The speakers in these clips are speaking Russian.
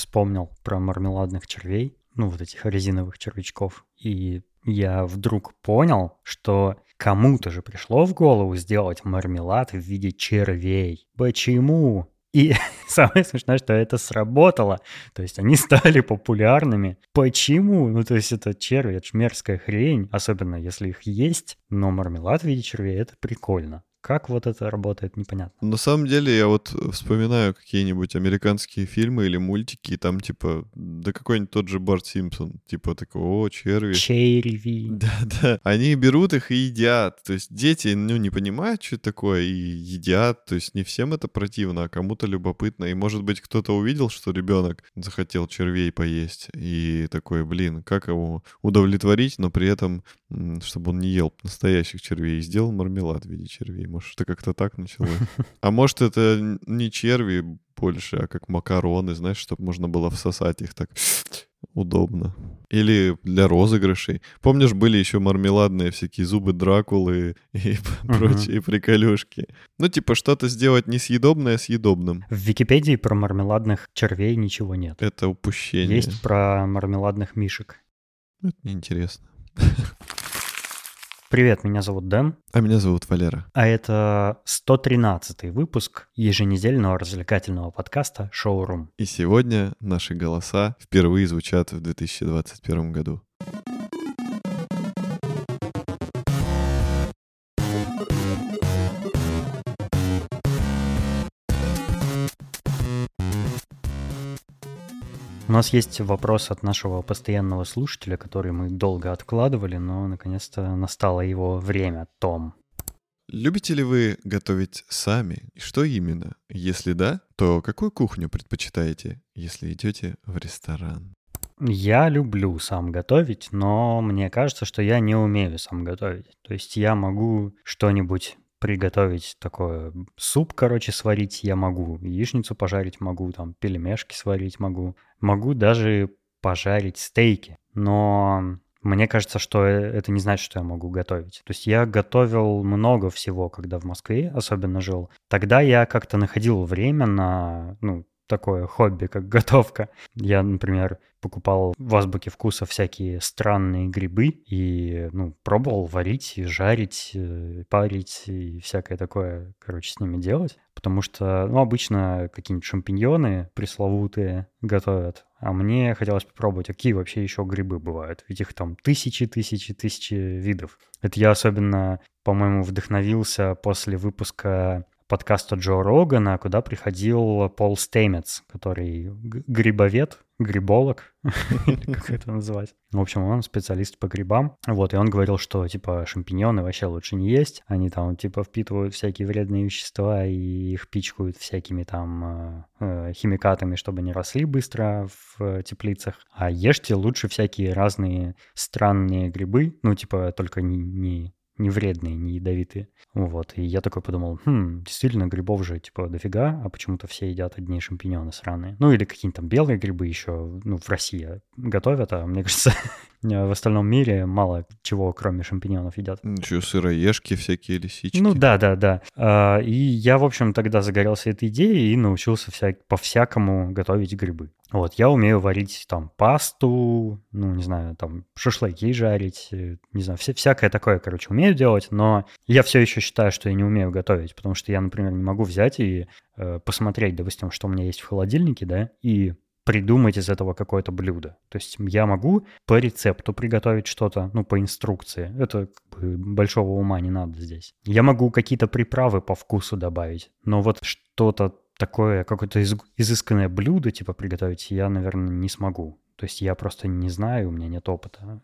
вспомнил про мармеладных червей, ну, вот этих резиновых червячков, и я вдруг понял, что кому-то же пришло в голову сделать мармелад в виде червей. Почему? И самое смешное, что это сработало. То есть они стали популярными. Почему? Ну, то есть это черви, это ж мерзкая хрень, особенно если их есть. Но мармелад в виде червей — это прикольно. Как вот это работает, непонятно. На самом деле, я вот вспоминаю какие-нибудь американские фильмы или мультики, и там, типа, да какой-нибудь тот же Барт Симпсон, типа, такого, о, черви. Черви. Да-да. Они берут их и едят. То есть дети, ну, не понимают, что это такое, и едят. То есть не всем это противно, а кому-то любопытно. И, может быть, кто-то увидел, что ребенок захотел червей поесть, и такой, блин, как его удовлетворить, но при этом, чтобы он не ел настоящих червей, и сделал мармелад в виде червей. Может, это как-то так началось. А может, это не черви больше, а как макароны, знаешь, чтобы можно было всосать их так удобно. Или для розыгрышей. Помнишь, были еще мармеладные всякие зубы Дракулы и прочие приколюшки. Ну, типа, что-то сделать несъедобное съедобным. В Википедии про мармеладных червей ничего нет. Это упущение. Есть про мармеладных мишек. Это неинтересно. Привет, меня зовут Дэн. А меня зовут Валера. А это 113 выпуск еженедельного развлекательного подкаста «Шоурум». И сегодня наши голоса впервые звучат в 2021 году. У нас есть вопрос от нашего постоянного слушателя, который мы долго откладывали, но наконец-то настало его время. Том. Любите ли вы готовить сами? И что именно? Если да, то какую кухню предпочитаете, если идете в ресторан? Я люблю сам готовить, но мне кажется, что я не умею сам готовить. То есть я могу что-нибудь приготовить такое суп, короче, сварить я могу, яичницу пожарить могу, там пельмешки сварить могу, могу даже пожарить стейки, но мне кажется, что э, это не значит, что я могу готовить. То есть я готовил много всего, когда в Москве особенно жил. Тогда я как-то находил время на, ну, такое хобби, как готовка. Я, например, покупал в азбуке вкуса всякие странные грибы и, ну, пробовал варить, и жарить, э, парить и всякое такое, короче, с ними делать. Потому что, ну, обычно какие-нибудь шампиньоны пресловутые готовят. А мне хотелось попробовать, какие вообще еще грибы бывают. Ведь их там тысячи, тысячи, тысячи видов. Это я особенно, по-моему, вдохновился после выпуска подкаста Джо Рогана, куда приходил Пол Стеймец, который грибовед, гриболог, как это называть. В общем, он специалист по грибам. Вот, и он говорил, что, типа, шампиньоны вообще лучше не есть. Они там, типа, впитывают всякие вредные вещества и их пичкают всякими там э, э химикатами, чтобы не росли быстро в теплицах. А ешьте лучше всякие разные странные грибы. Ну, типа, только не, не не вредные, не ядовитые. Вот, и я такой подумал, хм, действительно, грибов же, типа, дофига, а почему-то все едят одни шампиньоны сраные. Ну, или какие-нибудь там белые грибы еще, ну, в России готовят, а мне кажется, в остальном мире мало чего, кроме шампиньонов, едят. Еще сыроежки всякие, лисички. Ну, да, да, да. А, и я, в общем, тогда загорелся этой идеей и научился вся... по-всякому готовить грибы. Вот, я умею варить там пасту, ну, не знаю, там шашлыки жарить, э, не знаю, вся, всякое такое, короче, умею делать, но я все еще считаю, что я не умею готовить, потому что я, например, не могу взять и э, посмотреть, допустим, что у меня есть в холодильнике, да, и придумать из этого какое-то блюдо. То есть я могу по рецепту приготовить что-то, ну, по инструкции. Это как бы большого ума не надо здесь. Я могу какие-то приправы по вкусу добавить, но вот что-то такое какое-то изысканное блюдо, типа, приготовить я, наверное, не смогу. То есть я просто не знаю, у меня нет опыта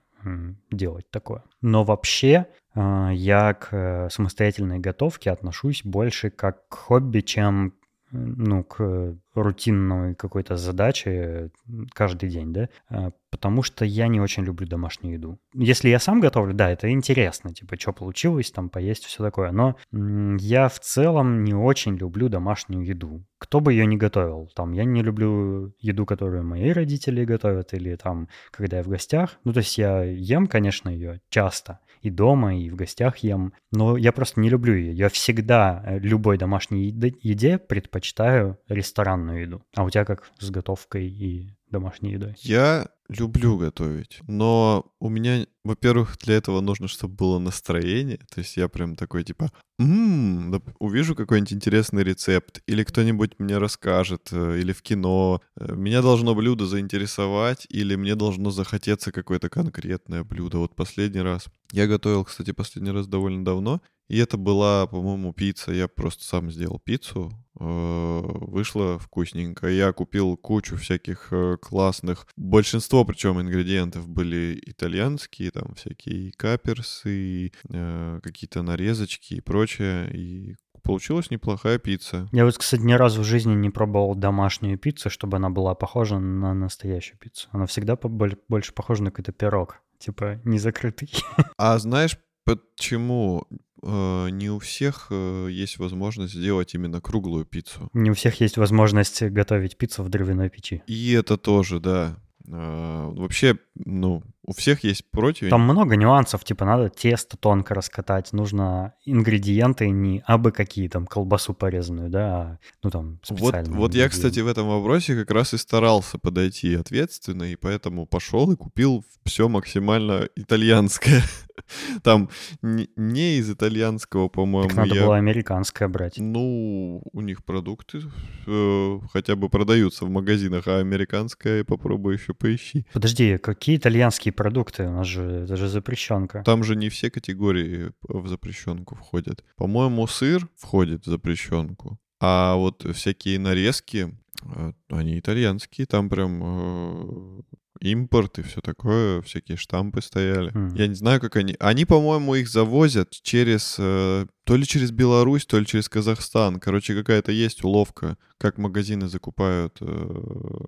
делать такое. Но вообще а, я к э, самостоятельной готовке отношусь больше как к хобби, чем ну, к рутинной какой-то задаче каждый день, да, а, потому что я не очень люблю домашнюю еду. Если я сам готовлю, да, это интересно, типа, что получилось, там, поесть, все такое, но я в целом не очень люблю домашнюю еду. Кто бы ее ни готовил, там, я не люблю еду, которую мои родители готовят, или там, когда я в гостях, ну, то есть я ем, конечно, ее часто, и дома, и в гостях ем. Но я просто не люблю ее. Я всегда э, любой домашней еде предпочитаю ресторанную еду. А у тебя как с готовкой и домашней едой? Я люблю готовить, но у меня, во-первых, для этого нужно, чтобы было настроение. То есть я прям такой типа, м-м, увижу какой-нибудь интересный рецепт, или кто-нибудь мне расскажет, э, или в кино. Э, меня должно блюдо заинтересовать, или мне должно захотеться какое-то конкретное блюдо. Вот последний раз. Я готовил, кстати, последний раз довольно давно, и это была, по-моему, пицца. Я просто сам сделал пиццу. Э, вышло вкусненько. Я купил кучу всяких э, классных. Большинство, причем, ингредиентов были итальянские, там всякие каперсы, э, какие-то нарезочки и прочее. И получилась неплохая пицца. Я вот, кстати, ни разу в жизни не пробовал домашнюю пиццу, чтобы она была похожа на настоящую пиццу. Она всегда больше похожа на какой-то пирог. Типа, не закрытый. А знаешь, почему не у всех э, есть возможность сделать именно круглую пиццу. Не у всех есть возможность готовить пиццу в дровяной печи. И это тоже, да. Э, вообще, ну, у всех есть противень. Там много нюансов, типа надо тесто тонко раскатать, нужно ингредиенты не абы какие, там, колбасу порезанную, да, а, ну там специальные. Вот, вот я, кстати, в этом вопросе как раз и старался подойти ответственно, и поэтому пошел и купил все максимально итальянское. Там не из итальянского, по-моему. Так надо я... было американское брать. Ну, у них продукты э, хотя бы продаются в магазинах, а американское попробуй еще поищи. Подожди, какие итальянские продукты? У нас же, это же запрещенка. Там же не все категории в запрещенку входят. По-моему, сыр входит в запрещенку. А вот всякие нарезки, э, они итальянские, там прям э, импорт и все такое, всякие штампы стояли. Mm. Я не знаю, как они... Они, по-моему, их завозят через... Э, то ли через Беларусь, то ли через Казахстан. Короче, какая-то есть уловка, как магазины закупают э,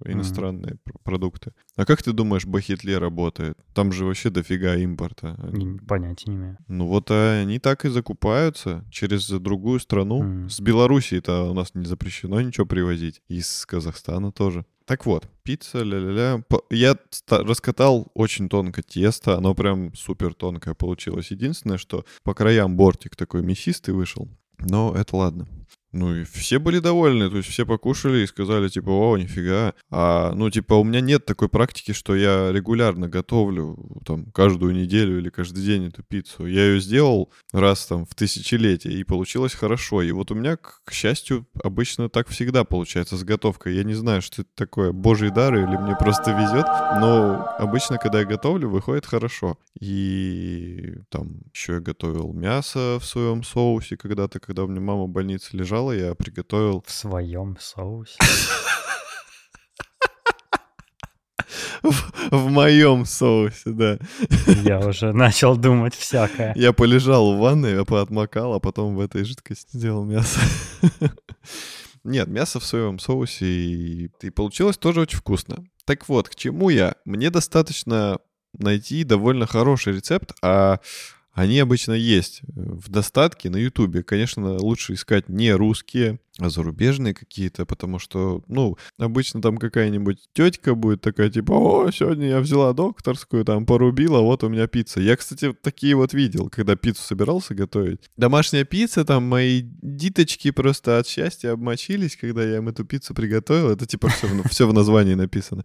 иностранные mm. продукты. А как ты думаешь, Бахитле работает? Там же вообще дофига импорта. Не, понятия не имею. Ну вот а они так и закупаются через другую страну. Mm. С Белоруссии-то у нас не запрещено ничего привозить. И с Казахстана тоже. Так вот, пицца, ля-ля-ля. Я раскатал очень тонко тесто, оно прям супер тонкое получилось. Единственное, что по краям бортик такой мясистый вышел. Но это ладно. Ну и все были довольны, то есть все покушали и сказали, типа, о, нифига. А, ну, типа, у меня нет такой практики, что я регулярно готовлю, там, каждую неделю или каждый день эту пиццу. Я ее сделал раз, там, в тысячелетие, и получилось хорошо. И вот у меня, к счастью, обычно так всегда получается с готовкой. Я не знаю, что это такое, божий дар или мне просто везет, но обычно, когда я готовлю, выходит хорошо. И там еще я готовил мясо в своем соусе когда-то, когда у меня мама в больнице лежала, сначала я приготовил... В своем соусе? В, в моем соусе, да. Я уже начал думать всякое. Я полежал в ванной, я поотмокал, а потом в этой жидкости сделал мясо. Нет, мясо в своем соусе, и, и получилось тоже очень вкусно. Так вот, к чему я? Мне достаточно найти довольно хороший рецепт, а они обычно есть в достатке на Ютубе. Конечно, лучше искать не русские, а зарубежные какие-то, потому что, ну, обычно там какая-нибудь тетка будет такая, типа, о, сегодня я взяла докторскую, там, порубила, вот у меня пицца. Я, кстати, такие вот видел, когда пиццу собирался готовить. Домашняя пицца, там, мои диточки просто от счастья обмочились, когда я им эту пиццу приготовил. Это, типа, все, все в названии написано.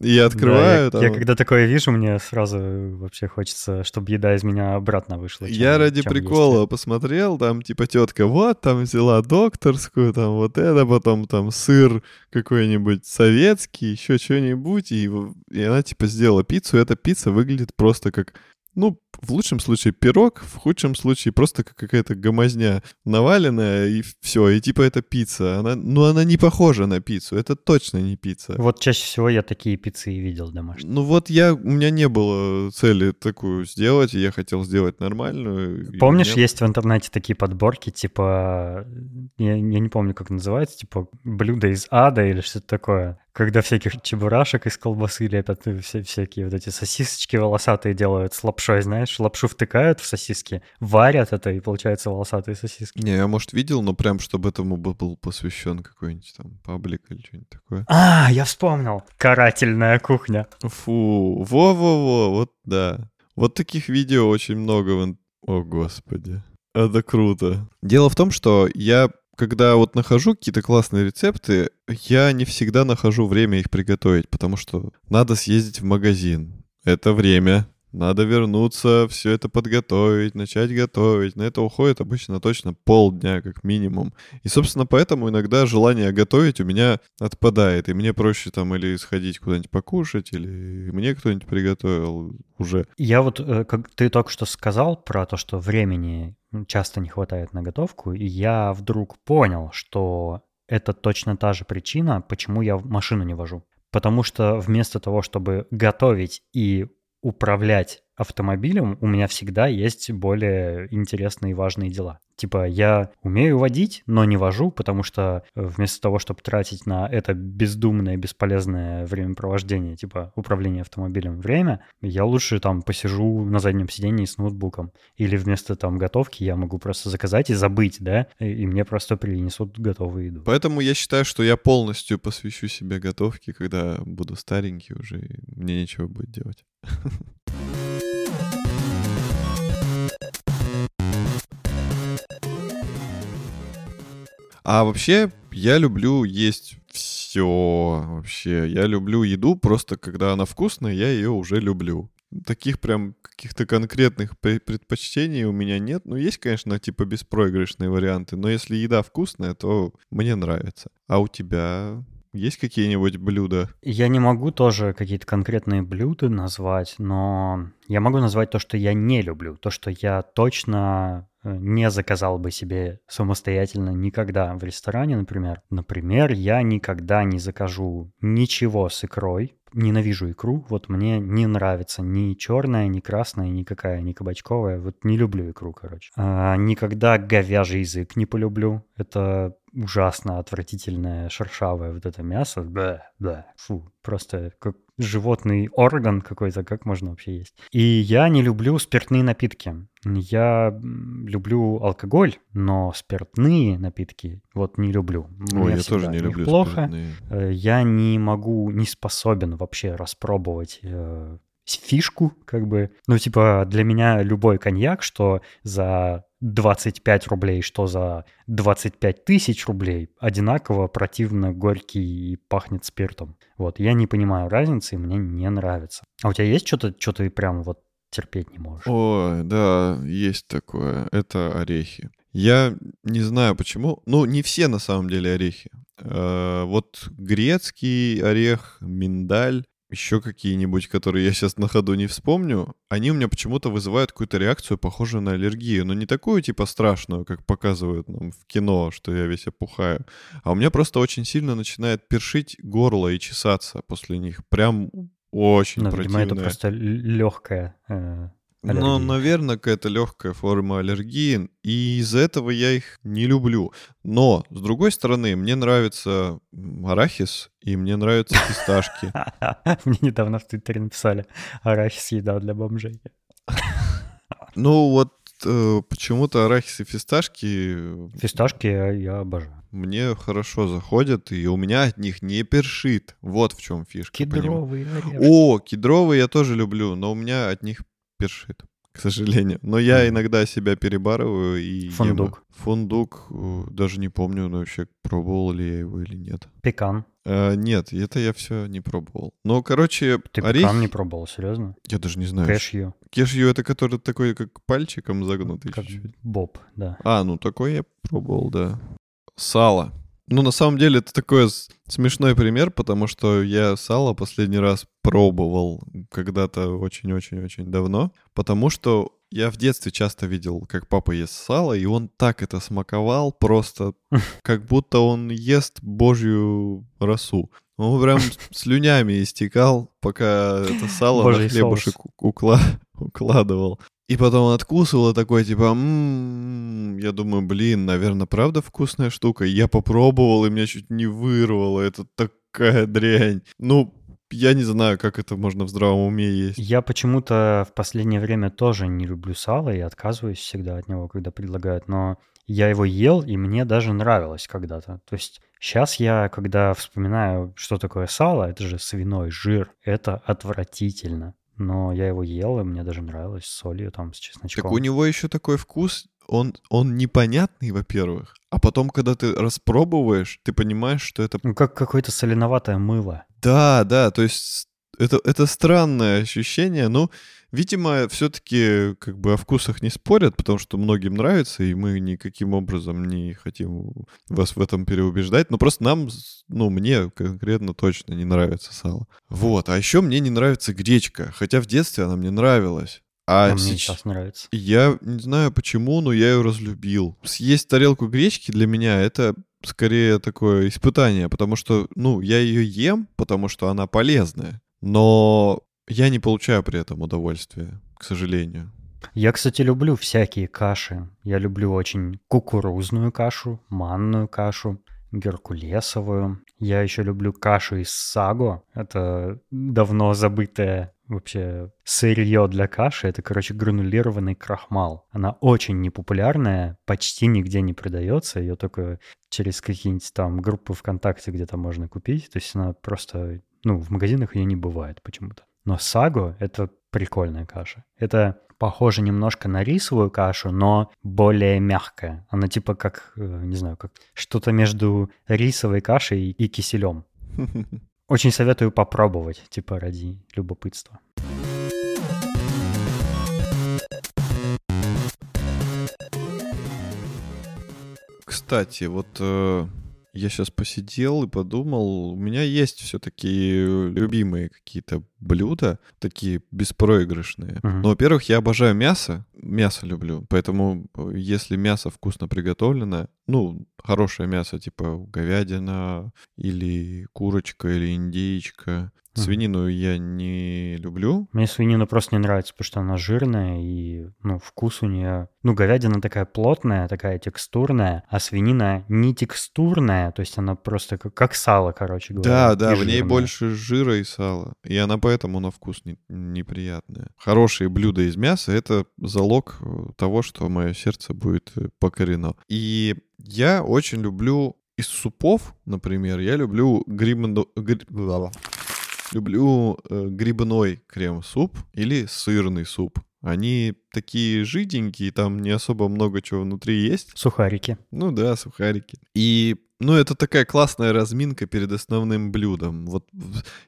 И я открываю. Да, я, там... я когда такое вижу, мне сразу вообще хочется, чтобы еда из меня обратно вышла. Чем, я ради прикола есть. посмотрел, там, типа, тетка, вот, там взяла докторскую, там вот это, потом там сыр какой-нибудь советский, еще что-нибудь, и, и она типа сделала пиццу, и эта пицца выглядит просто как ну, в лучшем случае пирог, в худшем случае просто какая-то гомозня наваленная, и все, и типа это пицца. Она, ну, она не похожа на пиццу, это точно не пицца. Вот чаще всего я такие пиццы и видел домашние. Ну вот я, у меня не было цели такую сделать, и я хотел сделать нормальную. Помнишь, меня... есть в интернете такие подборки, типа, я, я не помню, как называется, типа, блюдо из ада или что-то такое когда всяких чебурашек из колбасы лепят, все, всякие вот эти сосисочки волосатые делают с лапшой, знаешь, лапшу втыкают в сосиски, варят это, и получается волосатые сосиски. Не, я, может, видел, но прям, чтобы этому был посвящен какой-нибудь там паблик или что-нибудь такое. А, я вспомнил. Карательная кухня. Фу, во-во-во, вот да. Вот таких видео очень много О, господи. Это круто. Дело в том, что я когда вот нахожу какие-то классные рецепты, я не всегда нахожу время их приготовить, потому что надо съездить в магазин. Это время, надо вернуться, все это подготовить, начать готовить. На это уходит обычно точно полдня, как минимум. И, собственно, поэтому иногда желание готовить у меня отпадает. И мне проще там или сходить куда-нибудь покушать, или мне кто-нибудь приготовил уже. Я вот, э, как ты только что сказал про то, что времени часто не хватает на готовку, и я вдруг понял, что это точно та же причина, почему я машину не вожу. Потому что вместо того, чтобы готовить и управлять автомобилем, у меня всегда есть более интересные и важные дела. Типа, я умею водить, но не вожу, потому что э, вместо того, чтобы тратить на это бездумное, бесполезное времяпровождение, типа управление автомобилем время, я лучше там посижу на заднем сидении с ноутбуком. Или вместо там готовки я могу просто заказать и забыть, да, и мне просто принесут готовую еду. Поэтому я считаю, что я полностью посвящу себе готовке, когда буду старенький уже, и мне нечего будет делать. А вообще, я люблю есть все вообще. Я люблю еду, просто когда она вкусная, я ее уже люблю. Таких прям каких-то конкретных предпочтений у меня нет. Ну, есть, конечно, типа беспроигрышные варианты, но если еда вкусная, то мне нравится. А у тебя есть какие-нибудь блюда? Я не могу тоже какие-то конкретные блюда назвать, но я могу назвать то, что я не люблю, то, что я точно э, не заказал бы себе самостоятельно никогда в ресторане, например. Например, я никогда не закажу ничего с икрой. Ненавижу икру. Вот мне не нравится ни черная, ни красная, никакая, ни кабачковая. Вот не люблю икру, короче. А, никогда говяжий язык не полюблю. Это ужасно отвратительное шершавое вот это мясо. Да, да, фу, просто как животный орган какой-то, как можно вообще есть. И я не люблю спиртные напитки. Я люблю алкоголь, но спиртные напитки вот не люблю. Ой, я тоже не люблю плохо. спиртные. Э, я не могу, не способен вообще распробовать э, фишку, как бы. Ну, типа, для меня любой коньяк, что за 25 рублей, что за 25 тысяч рублей, одинаково противно горький и пахнет спиртом. Вот, я не понимаю разницы, и мне не нравится. А у тебя есть что-то, что ты прям вот терпеть не можешь? Ой, да, есть такое. Это орехи. Я не знаю почему. Ну, не все на самом деле орехи. Э, вот грецкий орех, миндаль, еще какие-нибудь, которые я сейчас на ходу не вспомню, они у меня почему-то вызывают какую-то реакцию, похожую на аллергию. Но не такую, типа, страшную, как показывают нам в кино, что я весь опухаю. А у меня просто очень сильно начинает першить горло и чесаться после них. Прям очень ну, противно. Видимо, это просто легкая э, Аллергии. Ну, наверное, какая-то легкая форма аллергии, и из-за этого я их не люблю. Но, с другой стороны, мне нравится арахис, и мне нравятся фисташки. Мне недавно в Твиттере написали «Арахис еда для бомжей». Ну, вот э, почему-то арахис и фисташки... Фисташки я обожаю. Мне хорошо заходят, и у меня от них не першит. Вот в чем фишка. Кедровые. О, кедровые я тоже люблю, но у меня от них першит, к сожалению. Но я иногда себя перебарываю и Фундук. Ем. Фундук, э, даже не помню, но вообще пробовал ли я его или нет. Пекан. А, нет, это я все не пробовал. Но, короче, Ты орех... пекан не пробовал, серьезно? Я даже не знаю. Кэшью. Кэшью это который такой, как пальчиком загнутый как чуть-чуть. боб, да. А, ну такой я пробовал, да. Сало. Ну, на самом деле, это такой смешной пример, потому что я сало последний раз пробовал когда-то очень-очень-очень давно, потому что я в детстве часто видел, как папа ест сало, и он так это смаковал, просто как будто он ест божью росу. Он прям слюнями истекал, пока это сало Божий на хлебушек укла... укладывал. И потом он откусывал и такой, типа, м-м-м". я думаю, блин, наверное, правда вкусная штука. Я попробовал, и меня чуть не вырвало. Это такая дрянь. Ну, я не знаю, как это можно в здравом уме есть. Я почему-то в последнее время тоже не люблю сало и отказываюсь всегда от него, когда предлагают. Но я его ел, и мне даже нравилось когда-то. То есть сейчас я, когда вспоминаю, что такое сало, это же свиной жир, это отвратительно. Но я его ел, и мне даже нравилось с солью, там, с чесночком. Так у него еще такой вкус, он, он непонятный, во-первых, а потом, когда ты распробовываешь, ты понимаешь, что это... Ну, как какое-то соленоватое мыло. Да, да, то есть это, это странное ощущение, ну, видимо, все-таки как бы о вкусах не спорят, потому что многим нравится, и мы никаким образом не хотим вас в этом переубеждать, но просто нам, ну, мне конкретно точно не нравится сало. Вот, а еще мне не нравится гречка, хотя в детстве она мне нравилась. А, а мне сейчас нравится. Я не знаю почему, но я ее разлюбил. Съесть тарелку гречки для меня это скорее такое испытание, потому что, ну, я ее ем, потому что она полезная, но я не получаю при этом удовольствия, к сожалению. Я, кстати, люблю всякие каши. Я люблю очень кукурузную кашу, манную кашу, геркулесовую. Я еще люблю кашу из саго. Это давно забытое вообще сырье для каши. Это, короче, гранулированный крахмал. Она очень непопулярная, почти нигде не продается. Ее только через какие-нибудь там группы ВКонтакте где-то можно купить. То есть она просто... Ну, в магазинах ее не бывает почему-то. Но саго — это прикольная каша. Это похоже немножко на рисовую кашу, но более мягкая. Она типа как, э, не знаю, как что-то между рисовой кашей и киселем. Очень советую попробовать, типа ради любопытства. Кстати, вот э, я сейчас посидел и подумал, у меня есть все-таки любимые какие-то блюда, такие беспроигрышные. Uh-huh. Но, во-первых, я обожаю мясо, мясо люблю, поэтому э, если мясо вкусно приготовлено, ну, хорошее мясо, типа говядина или курочка или индейка, Свинину я не люблю. Мне свинина просто не нравится, потому что она жирная и, ну, вкус у нее... Ну, говядина такая плотная, такая текстурная, а свинина не текстурная, то есть она просто как, как сало, короче говоря. Да, да, в ней больше жира и сала, и она поэтому на вкус не, неприятная. Хорошие блюда из мяса — это залог э, того, что мое сердце будет э, покорено. И я очень люблю из супов, например, я люблю грибно... Гри люблю э, грибной крем-суп или сырный суп. Они такие жиденькие, там не особо много чего внутри есть. Сухарики. Ну да, сухарики. И ну, это такая классная разминка перед основным блюдом. Вот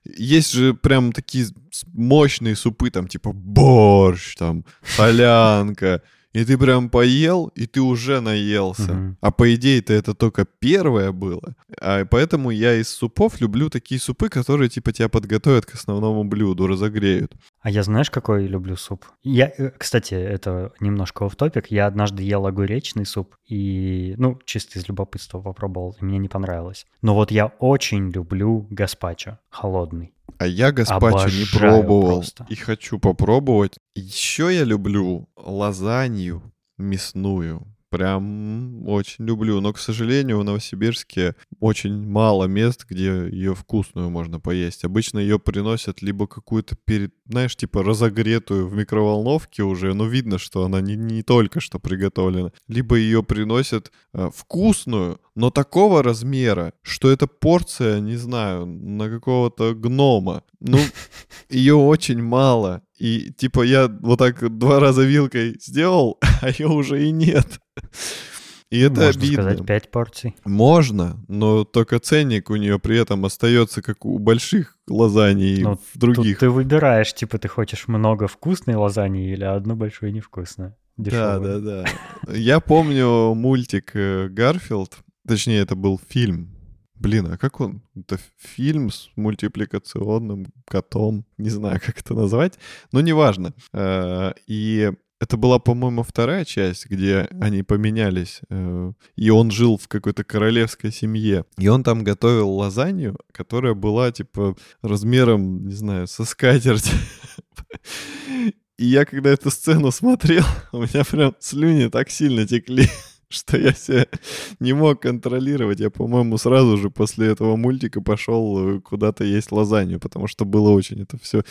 есть же прям такие мощные супы, там типа борщ, там солянка. И ты прям поел, и ты уже наелся. Uh-huh. А по идее-то это только первое было. А поэтому я из супов люблю такие супы, которые типа тебя подготовят к основному блюду, разогреют. А я знаешь, какой люблю суп? Я, э, кстати, это немножко в топик. Я однажды ел огуречный суп и, ну, чисто из любопытства попробовал, и мне не понравилось. Но вот я очень люблю гаспачо, холодный. А я гаспачо не пробовал просто. и хочу попробовать. Еще я люблю лазанью мясную прям очень люблю. Но, к сожалению, в Новосибирске очень мало мест, где ее вкусную можно поесть. Обычно ее приносят либо какую-то, перед, знаешь, типа разогретую в микроволновке уже, но видно, что она не, не только что приготовлена. Либо ее приносят э, вкусную, но такого размера, что эта порция, не знаю, на какого-то гнома. Ну, ее очень мало. И типа я вот так два раза вилкой сделал, а ее уже и нет. И это Можно обидно. сказать, пять порций. Можно, но только ценник у нее при этом остается как у больших лазаний ну, других. ты выбираешь, типа, ты хочешь много вкусной лазаньи или одну большую невкусную. Да, да, да. Я помню мультик э, Гарфилд, точнее, это был фильм Блин, а как он? Это фильм с мультипликационным котом. Не знаю, как это назвать, но неважно. Э, и это была, по-моему, вторая часть, где они поменялись, э, и он жил в какой-то королевской семье. И он там готовил лазанью, которая была, типа, размером, не знаю, со скатерть. И я, когда эту сцену смотрел, у меня прям слюни так сильно текли что я себя не мог контролировать. Я, по-моему, сразу же после этого мультика пошел э, куда-то есть лазанью, потому что было очень это все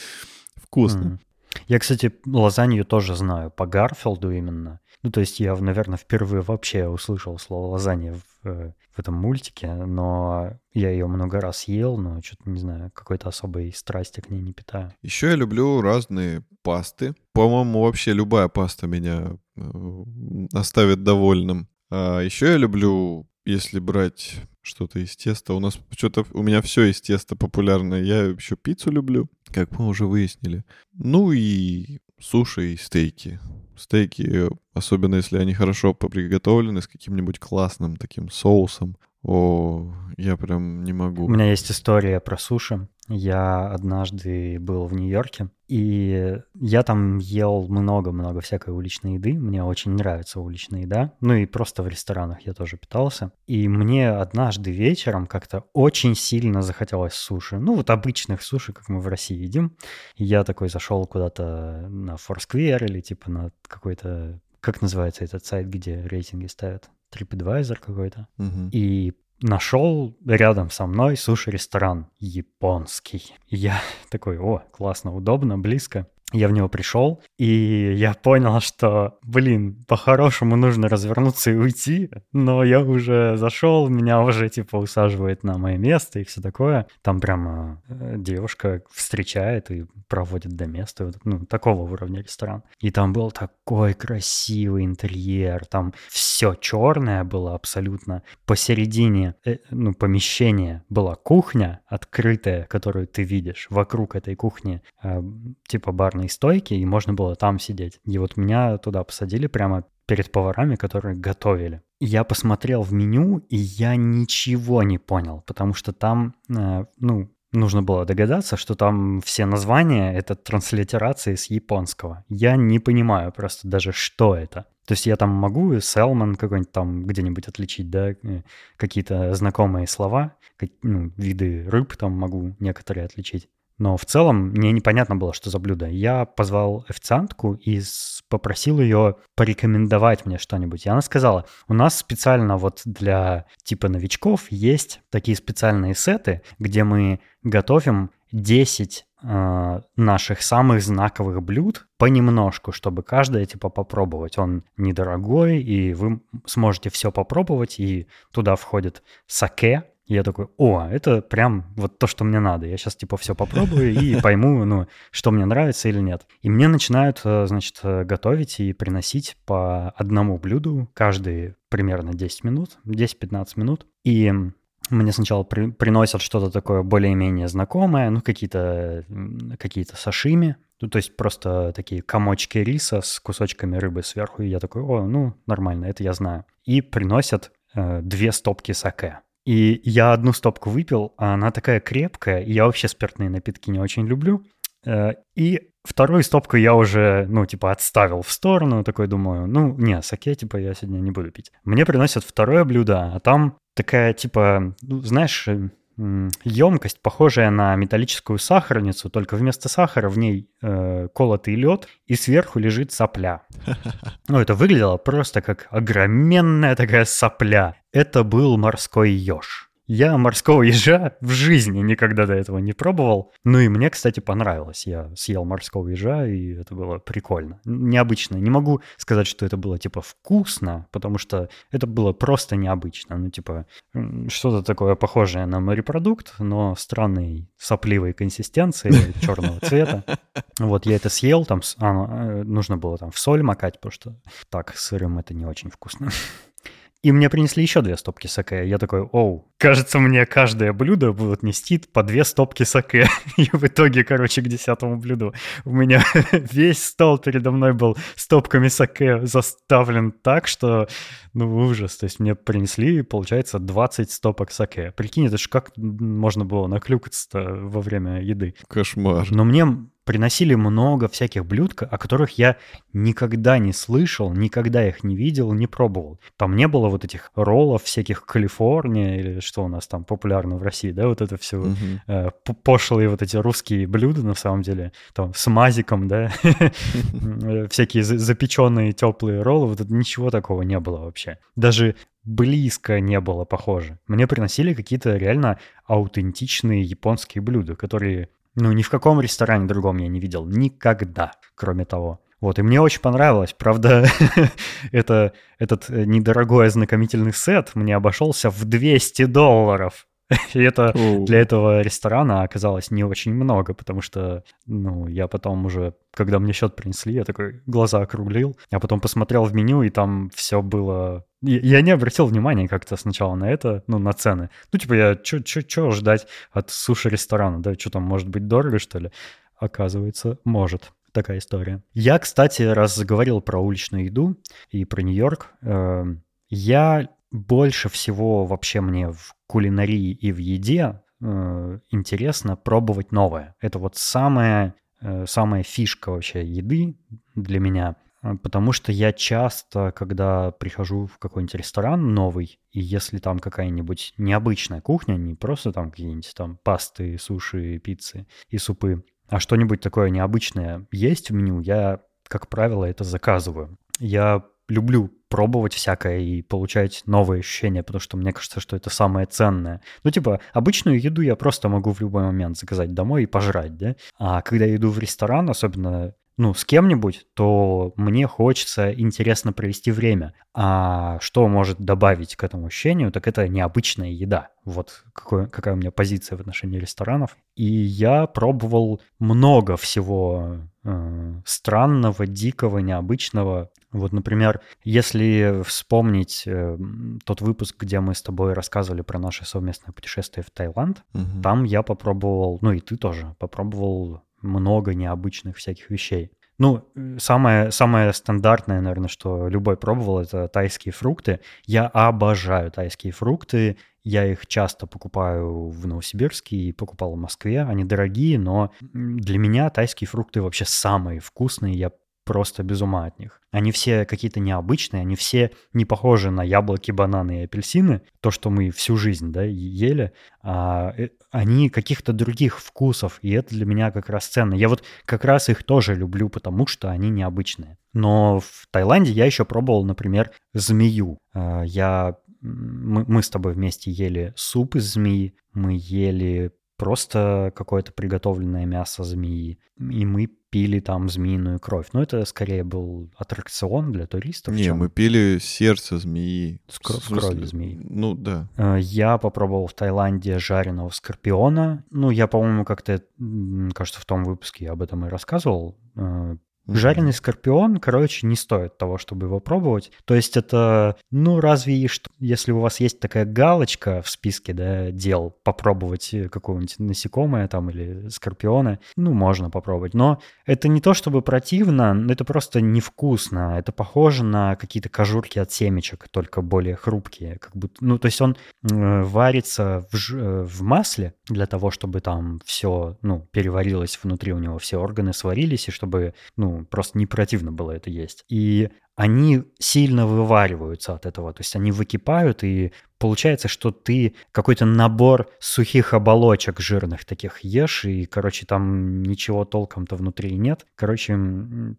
вкусно. Я, кстати, лазанью тоже знаю, по Гарфилду именно. Ну, то есть я, наверное, впервые вообще услышал слово лазанья в, э, в этом мультике, но я ее много раз ел, но что-то, не знаю, какой-то особой страсти к ней не питаю. Еще я люблю разные пасты. По-моему, вообще любая паста меня э, оставит довольным. А еще я люблю, если брать что-то из теста. У нас что-то у меня все из теста популярное. Я еще пиццу люблю, как мы уже выяснили. Ну и суши и стейки. Стейки, особенно если они хорошо приготовлены с каким-нибудь классным таким соусом. О, я прям не могу. У меня есть история про суши. Я однажды был в Нью-Йорке, и я там ел много-много всякой уличной еды. Мне очень нравится уличная еда. Ну и просто в ресторанах я тоже питался. И мне однажды вечером как-то очень сильно захотелось суши. Ну вот обычных суши, как мы в России едим. Я такой зашел куда-то на Foursquare или типа на какой-то... Как называется этот сайт, где рейтинги ставят? TripAdvisor какой-то. Мгм. И нашел рядом со мной суши-ресторан японский. Я такой, о, классно, удобно, близко. Я в него пришел, и я понял, что, блин, по-хорошему нужно развернуться и уйти, но я уже зашел, меня уже, типа, усаживает на мое место и все такое. Там прямо э, девушка встречает и проводит до места, ну, такого уровня ресторан. И там был такой красивый интерьер, там все черное было абсолютно. Посередине, э, ну, помещения была кухня открытая, которую ты видишь. Вокруг этой кухни э, типа барной стойки, и можно было там сидеть. И вот меня туда посадили прямо перед поварами, которые готовили. Я посмотрел в меню, и я ничего не понял, потому что там, э, ну, нужно было догадаться, что там все названия — это транслитерации с японского. Я не понимаю просто даже, что это. То есть я там могу селман какой-нибудь там где-нибудь отличить, да, э, какие-то знакомые слова, как- ну, виды рыб там могу некоторые отличить. Но в целом мне непонятно было, что за блюдо. Я позвал официантку и попросил ее порекомендовать мне что-нибудь. И она сказала, у нас специально вот для типа новичков есть такие специальные сеты, где мы готовим 10 э, наших самых знаковых блюд понемножку, чтобы каждое типа попробовать. Он недорогой, и вы сможете все попробовать, и туда входит саке, и я такой, о, это прям вот то, что мне надо. Я сейчас типа все попробую и пойму, ну, что мне нравится или нет. И мне начинают, э, значит, э, готовить и приносить по одному блюду каждые примерно 10 минут, 10-15 минут. И мне сначала при- приносят что-то такое более-менее знакомое, ну, какие-то м, какие сашими, ну, то есть просто такие комочки риса с кусочками рыбы сверху. И я такой, о, ну, нормально, это я знаю. И приносят э, две стопки саке. И я одну стопку выпил, а она такая крепкая, и я вообще спиртные напитки не очень люблю. Э, И вторую стопку я уже, ну, типа, отставил в сторону, такой думаю, ну, не, саке, типа, я сегодня не буду пить. Мне приносят второе блюдо, а там такая, типа, ну, знаешь, емкость, похожая на металлическую сахарницу, только вместо сахара в ней э, колотый лед, и сверху лежит сопля. Ну, это выглядело просто как огроменная такая сопля. Это был морской еж. Я морского ежа в жизни никогда до этого не пробовал. Ну и мне, кстати, понравилось. Я съел морского ежа, и это было прикольно. Необычно. Не могу сказать, что это было, типа, вкусно, потому что это было просто необычно. Ну, типа, что-то такое похожее на морепродукт, но странной сопливой консистенции, черного цвета. Вот я это съел, там а, э, нужно было там в соль макать, потому что так сырым это не очень вкусно. И мне принесли еще две стопки саке. Я такой, оу, кажется, мне каждое блюдо будут нести по две стопки саке. И в итоге, короче, к десятому блюду у меня весь стол передо мной был стопками саке заставлен так, что, ну, ужас. То есть мне принесли, получается, 20 стопок саке. Прикинь, это ж как можно было наклюкаться во время еды. Кошмар. Но мне приносили много всяких блюд, о которых я никогда не слышал, никогда их не видел, не пробовал. Там не было вот этих роллов всяких Калифорния или что у нас там популярно в России, да, вот это все Мгм. э, пошлые вот эти русские блюда на самом деле, там с мазиком, да, всякие за- запеченные теплые роллы, вот это ничего такого не было вообще. Даже близко не было похоже. Мне приносили какие-то реально аутентичные японские блюда, которые Ну, ни в каком ресторане другом я не видел. Никогда, кроме того. Вот, и мне очень понравилось. Правда, это, этот э, недорогой ознакомительный сет мне обошелся в 200 долларов. И это для этого ресторана оказалось не очень много, потому что, ну, я потом уже, когда мне счет принесли, я такой глаза округлил, а потом посмотрел в меню, и там все было... Я не обратил внимания как-то сначала на это, ну, на цены. Ну, типа, я что ждать от суши-ресторана, да, что там, может быть, дорого, что ли? Оказывается, может такая история. Я, кстати, раз заговорил про уличную еду и про Нью-Йорк, э, я больше всего вообще мне в кулинарии и в еде э, интересно пробовать новое. Это вот самая, э, самая фишка вообще еды для меня. Э, потому что я часто, когда прихожу в какой-нибудь ресторан новый, и если там какая-нибудь необычная кухня, не просто там какие-нибудь там пасты, суши, пиццы и супы, а что-нибудь такое необычное есть в меню, я, как правило, это заказываю. Я люблю пробовать всякое и получать новые ощущения, потому что мне кажется, что это самое ценное. Ну, типа, обычную еду я просто могу в любой момент заказать домой и пожрать, да? А когда я иду в ресторан, особенно ну, с кем-нибудь, то мне хочется интересно провести время. А что может добавить к этому ощущению, так это необычная еда. Вот какой, какая у меня позиция в отношении ресторанов. И я пробовал много всего э, странного, дикого, необычного. Вот, например, если вспомнить э, тот выпуск, где мы с тобой рассказывали про наше совместное путешествие в Таиланд, угу. там я попробовал, ну и ты тоже попробовал много необычных всяких вещей. Ну, самое, самое стандартное, наверное, что любой пробовал, это тайские фрукты. Я обожаю тайские фрукты. Я их часто покупаю в Новосибирске и покупал в Москве. Они дорогие, но для меня тайские фрукты вообще самые вкусные. Я просто без ума от них. Они все какие-то необычные, они все не похожи на яблоки, бананы и апельсины, то, что мы всю жизнь да, ели, а э, они каких-то других вкусов, и это для меня как раз ценно. Я вот как раз их тоже люблю, потому что они необычные. Но в Таиланде я еще пробовал, например, змею. А, я мы, мы с тобой вместе ели суп из змеи, мы ели просто какое-то приготовленное мясо змеи, и мы пили там змеиную кровь. Но это скорее был аттракцион для туристов. Не, мы пили сердце змеи. С, кро- с кровью змеи. Ну, да. Э, я попробовал в Таиланде жареного скорпиона. Ну, я, по-моему, как-то, кажется, в том выпуске я об этом и рассказывал. Э, Mm-hmm. Жареный скорпион, короче, не стоит того, чтобы его пробовать. То есть это, ну, разве что, если у вас есть такая галочка в списке, да, дел, попробовать какого-нибудь насекомое там или скорпиона, ну, можно попробовать. Но это не то, чтобы противно, это просто невкусно. Это похоже на какие-то кожурки от семечек, только более хрупкие. Как будто, ну, то есть он э, варится в, ж, э, в масле для того, чтобы там все, ну, переварилось внутри у него, все органы сварились, и чтобы, ну, просто не противно было это есть. И они сильно вывариваются от этого, то есть они выкипают, и получается, что ты какой-то набор сухих оболочек жирных таких ешь, и, короче, там ничего толком-то внутри нет. Короче,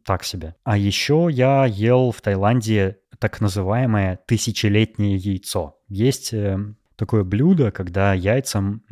так себе. А еще я ел в Таиланде так называемое тысячелетнее яйцо. Есть э, такое блюдо, когда яйцам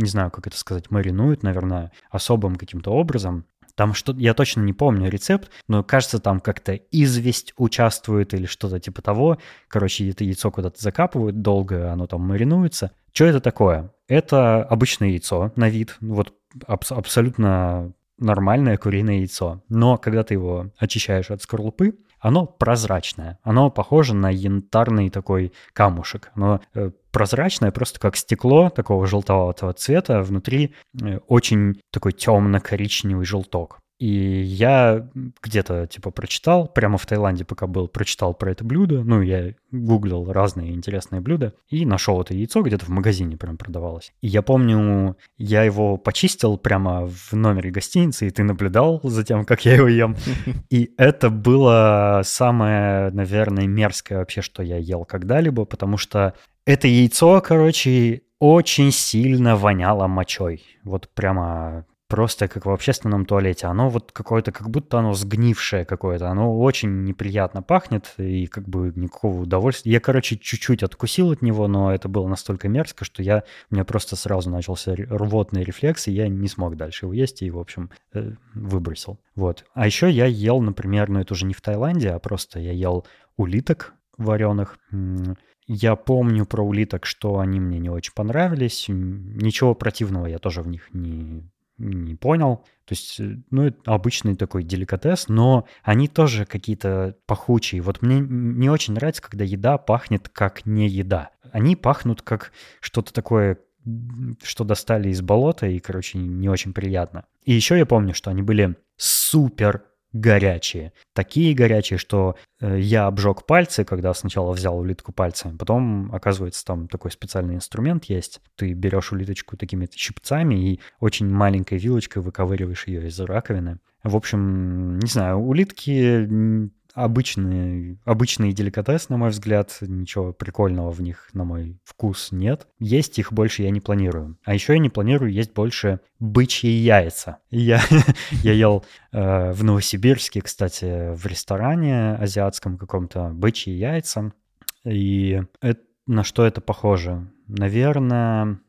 не знаю, как это сказать, маринуют, наверное, особым каким-то образом. Там что я точно не помню рецепт, но кажется, там как-то известь участвует или что-то типа того. Короче, это яйцо куда-то закапывают долго, оно там маринуется. Что это такое? Это обычное яйцо на вид, вот аб- абсолютно нормальное куриное яйцо. Но когда ты его очищаешь от скорлупы, оно прозрачное. Оно похоже на янтарный такой камушек. Оно э, прозрачное, просто как стекло такого желтоватого цвета. Внутри э, очень такой темно-коричневый желток. И я где-то, типа, прочитал, прямо в Таиланде, пока был, прочитал про это блюдо. Ну, я гуглил разные интересные блюда и нашел это яйцо, где-то в магазине прям продавалось. И я помню, я его почистил прямо в номере гостиницы, и ты наблюдал за тем, как я его ем. И это было самое, наверное, мерзкое вообще, что я ел когда-либо, потому что это яйцо, короче, очень сильно воняло мочой. Вот прямо просто как в общественном туалете. Оно вот какое-то, как будто оно сгнившее какое-то. Оно очень неприятно пахнет и как бы никакого удовольствия. Я, короче, чуть-чуть откусил от него, но это было настолько мерзко, что я, у меня просто сразу начался рвотный рефлекс, и я не смог дальше его есть и, в общем, э, выбросил. Вот. А еще я ел, например, ну это уже не в Таиланде, а просто я ел улиток вареных. Я помню про улиток, что они мне не очень понравились. Ничего противного я тоже в них не, не понял. То есть, э, ну, обычный такой деликатес, но они тоже какие-то пахучие. Вот мне не очень нравится, когда еда пахнет как не еда. Они пахнут как что-то такое, что достали из болота, и, короче, не очень приятно. И еще я помню, что они были супер горячие. Такие горячие, что э, я обжег пальцы, когда сначала взял улитку пальцами. Потом, оказывается, там такой специальный инструмент есть. Ты берешь улиточку такими щипцами и очень маленькой вилочкой выковыриваешь ее из раковины. В общем, не знаю, улитки обычный, обычный деликатес, на мой взгляд. Ничего прикольного в них, на мой вкус, нет. Есть их больше я не планирую. А еще я не планирую есть больше бычьи яйца. Я, я ел э, в Новосибирске, кстати, в ресторане азиатском каком-то бычьи яйца. И это, на что это похоже? Наверное,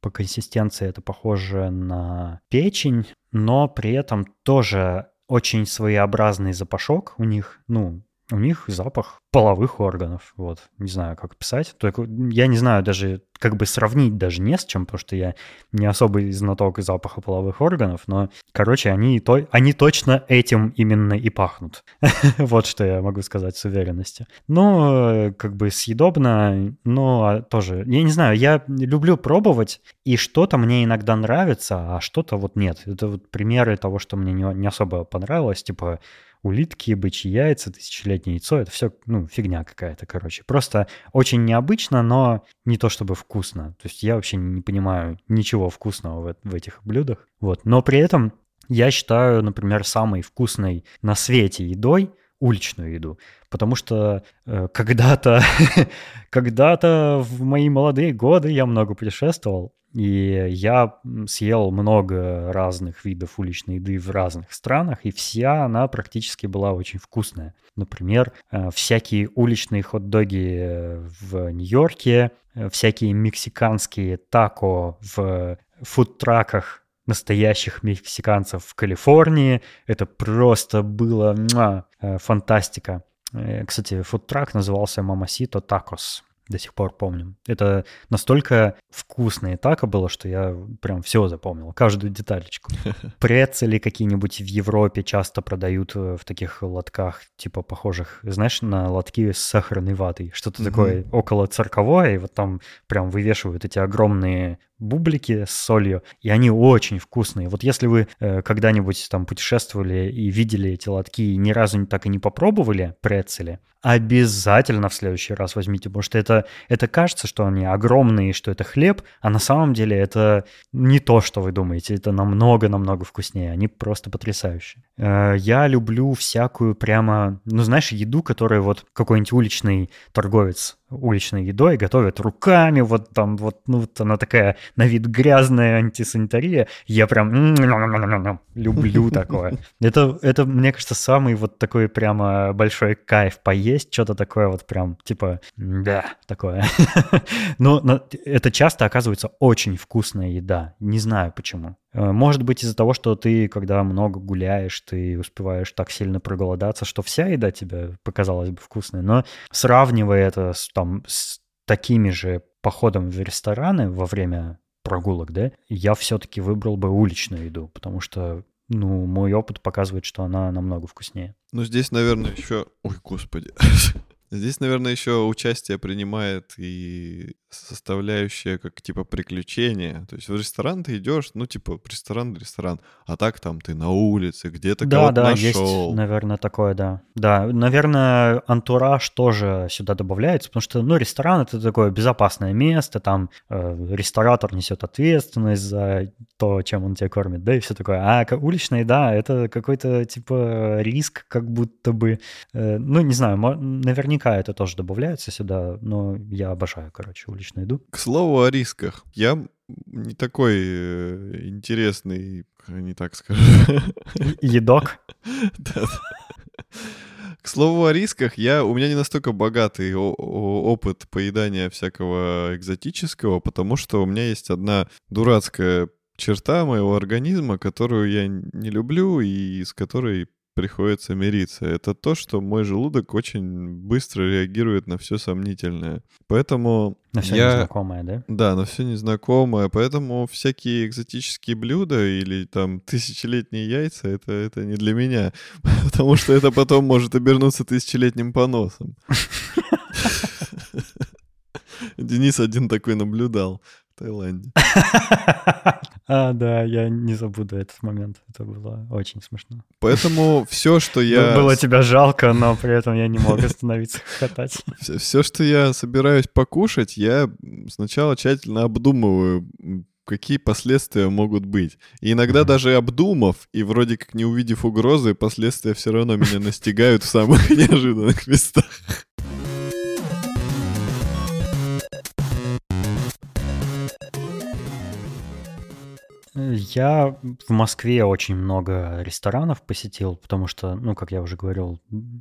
по консистенции это похоже на печень, но при этом тоже очень своеобразный запашок у них, ну, у них запах половых органов, вот, не знаю, как писать. Только я не знаю даже, как бы сравнить даже не с чем, потому что я не особый знаток запаха половых органов, но, короче, они, то, они точно этим именно и пахнут. вот что я могу сказать с уверенностью. Ну, как бы съедобно, но тоже, я не знаю, я люблю пробовать, и что-то мне иногда нравится, а что-то вот нет. Это вот примеры того, что мне не, не особо понравилось, типа улитки, бычьи яйца, тысячелетнее яйцо, это все, ну, фигня какая-то, короче. Просто очень необычно, но не то чтобы вкусно. То есть я вообще не понимаю ничего вкусного в, в этих блюдах. Вот. Но при этом я считаю, например, самой вкусной на свете едой уличную еду. Потому что э, когда-то, когда-то в мои молодые годы я много путешествовал, и я съел много разных видов уличной еды в разных странах, и вся она практически была очень вкусная. Например, э, всякие уличные хот-доги в Нью-Йорке, э, всякие мексиканские тако в фудтраках настоящих мексиканцев в Калифорнии. Это просто было муа, э, фантастика. Кстати, фудтрак назывался Мамасито Такос до сих пор помню. Это настолько вкусное тако было, что я прям все запомнил, каждую деталечку. Прецели какие-нибудь в Европе часто продают э, в таких лотках, типа похожих, знаешь, на лотки с сахарной ватой. Что-то такое около цирковое, и вот там прям вывешивают эти огромные бублики с солью, и они очень вкусные. Вот если вы э, когда-нибудь там путешествовали и видели эти лотки и ни разу так и не попробовали прецели, обязательно в следующий раз возьмите, потому что это, это кажется, что они огромные, что это хлеб, а на самом деле это не то, что вы думаете, это намного-намного вкуснее, они просто потрясающие. Э, я люблю всякую прямо, ну знаешь, еду, которую вот какой-нибудь уличный торговец уличной едой готовят руками, вот там вот, ну вот она такая на вид грязная антисанитария, я прям люблю такое. Это, это, мне кажется, самый вот такой прямо большой кайф поесть, что-то такое вот прям, типа, да, такое. Но это часто оказывается очень вкусная еда, не знаю почему. Э, может быть из-за того, что ты, когда много гуляешь, ты успеваешь так сильно проголодаться, что вся еда тебе показалась бы вкусной, но сравнивая это с, там, с такими же походом в рестораны во время прогулок, да, я все-таки выбрал бы уличную еду, потому что ну, мой опыт показывает, что она намного вкуснее. Ну, здесь, наверное, еще... Ой, господи. Здесь, наверное, еще участие принимает и составляющая как типа приключения. То есть в ресторан ты идешь, ну типа ресторан, ресторан, а так там ты на улице, где-то да, кого-то да, нашел. есть, наверное, такое, да. Да, наверное, антураж тоже сюда добавляется, потому что, ну, ресторан это такое безопасное место, там э, ресторатор несет ответственность за то, чем он тебя кормит, да, и все такое. А уличная еда это какой-то типа риск, как будто бы, э, ну, не знаю, наверняка наверняка это тоже добавляется сюда, но я обожаю, короче, уличную еду. К слову о рисках. Я не такой э, интересный, не так скажу. Едок? Да. К слову о рисках, я, у меня не настолько богатый опыт поедания всякого экзотического, потому что у меня есть одна дурацкая черта моего организма, которую я не люблю и с которой приходится мириться. Это то, что мой желудок очень быстро реагирует на все сомнительное. Поэтому на все я... незнакомое, да? Да, на все незнакомое. Поэтому всякие экзотические блюда или там тысячелетние яйца это, это не для меня. Потому что это потом может обернуться тысячелетним поносом. Денис один такой наблюдал. Таиланде. А, да, я не забуду этот момент. Это было очень смешно. Поэтому все, что я... Было тебя жалко, но при этом я не мог остановиться хохотать. Все, все, что я собираюсь покушать, я сначала тщательно обдумываю, какие последствия могут быть. И иногда даже обдумав и вроде как не увидев угрозы, последствия все равно меня настигают в самых неожиданных местах. Я в Москве очень много ресторанов посетил, потому что, ну, как я уже говорил,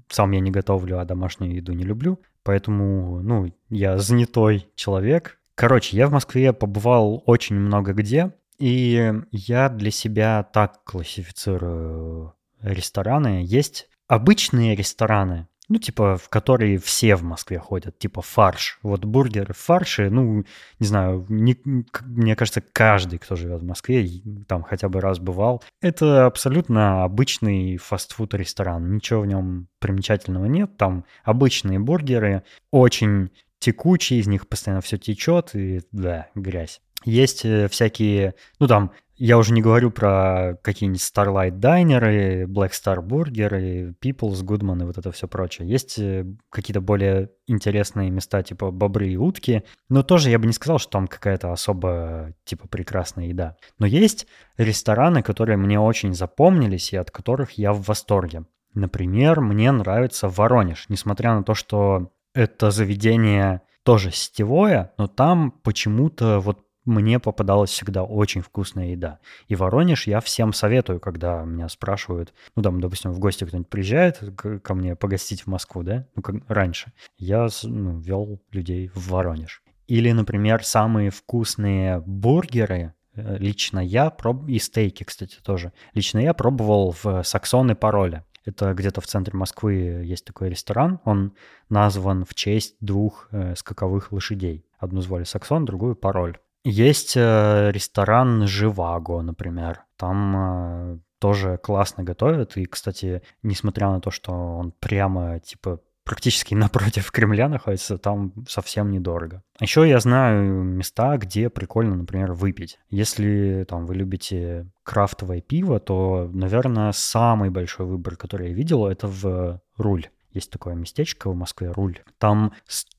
сам я не готовлю, а домашнюю еду не люблю. Поэтому, ну, я занятой человек. Короче, я в Москве побывал очень много где, и я для себя так классифицирую рестораны. Есть обычные рестораны, ну, типа, в которые все в Москве ходят, типа фарш. Вот бургеры в фарше, ну, не знаю, не, мне кажется, каждый, кто живет в Москве, там хотя бы раз бывал, это абсолютно обычный фастфуд-ресторан. Ничего в нем примечательного нет. Там обычные бургеры, очень текучие, из них постоянно все течет, и да, грязь. Есть э, всякие, ну там я уже не говорю про какие-нибудь Starlight Дайнеры, Black Star Burger, People's, Goodman и вот это все прочее. Есть э, какие-то более интересные места, типа бобры и утки, но тоже я бы не сказал, что там какая-то особо, типа, прекрасная еда. Но есть рестораны, которые мне очень запомнились и от которых я в восторге. Например, мне нравится Воронеж, несмотря на то, что это заведение тоже сетевое, но там почему-то вот мне попадалась всегда очень вкусная еда. И Воронеж я всем советую, когда меня спрашивают, ну, там, допустим, в гости кто-нибудь приезжает ко мне погостить в Москву, да, ну, как раньше, я ну, вел людей в Воронеж. Или, например, самые вкусные бургеры, э, лично я проб... и стейки, кстати, тоже. Лично я пробовал в Саксон и Пароле. Это где-то в центре Москвы есть такой ресторан. Он назван в честь двух э, скаковых лошадей. Одну звали Саксон, другую Пароль. Есть э, ресторан Живаго, например. Там э, тоже классно готовят. И, кстати, несмотря на то, что он прямо, типа, практически напротив Кремля находится, там совсем недорого. Еще я знаю места, где прикольно, например, выпить. Если там вы любите крафтовое пиво, то, наверное, самый большой выбор, который я видел, это в Руль. Есть такое местечко в Москве, Руль. Там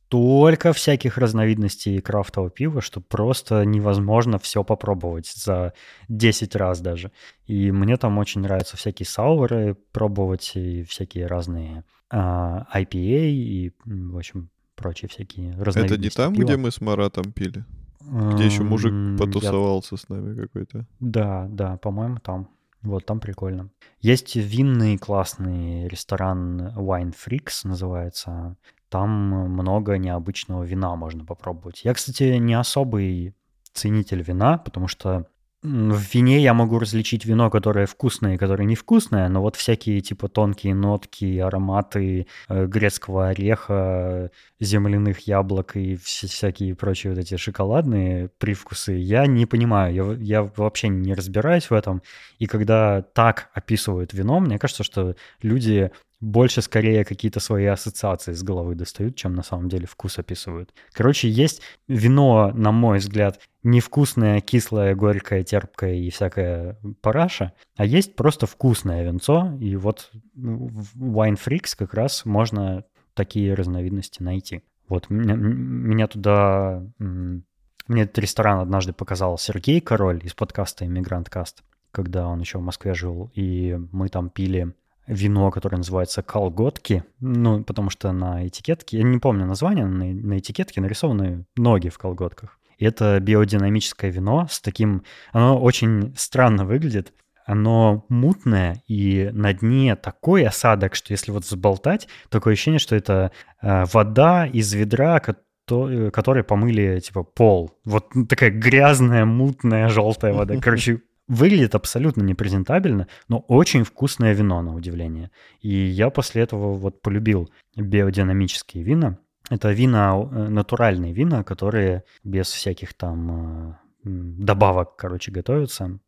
столько всяких разновидностей крафтового пива, что просто невозможно все попробовать за 10 раз даже. И мне там очень нравятся всякие сауры пробовать и всякие разные а, IPA и, в общем, прочие всякие разновидности Это не там, пива. где мы с Маратом пили? Где еще мужик потусовался Я... с нами какой-то? Да, да, по-моему, там. Вот, там прикольно. Есть винный классный ресторан Wine Freaks называется. Там много необычного вина можно попробовать. Я, кстати, не особый ценитель вина, потому что в вине я могу различить вино, которое вкусное и которое невкусное, но вот всякие типа тонкие нотки, ароматы э, грецкого ореха, земляных яблок и всякие прочие вот эти шоколадные привкусы, я не понимаю, я, я вообще не разбираюсь в этом. И когда так описывают вино, мне кажется, что люди больше скорее какие-то свои ассоциации с головы достают, чем на самом деле вкус описывают. Короче, есть вино, на мой взгляд, невкусное, кислое, горькое, терпкое и всякая параша, а есть просто вкусное винцо, и вот в Wine Freaks как раз можно такие разновидности найти. Вот меня, меня туда... Мне этот ресторан однажды показал Сергей Король из подкаста «Иммигрант Каст», когда он еще в Москве жил, и мы там пили вино, которое называется колготки, ну, потому что на этикетке, я не помню название, на, на этикетке нарисованы ноги в колготках. И это биодинамическое вино с таким... Оно очень странно выглядит. Оно мутное, и на дне такой осадок, что если вот взболтать, такое ощущение, что это э, вода из ведра, то, которые помыли, типа, пол. Вот такая грязная, мутная, желтая вода. Короче, выглядит абсолютно непрезентабельно, но очень вкусное вино, на удивление. И я после этого вот полюбил биодинамические вина. Это вина, э, натуральные вина, которые без всяких там э, добавок, короче, готовятся.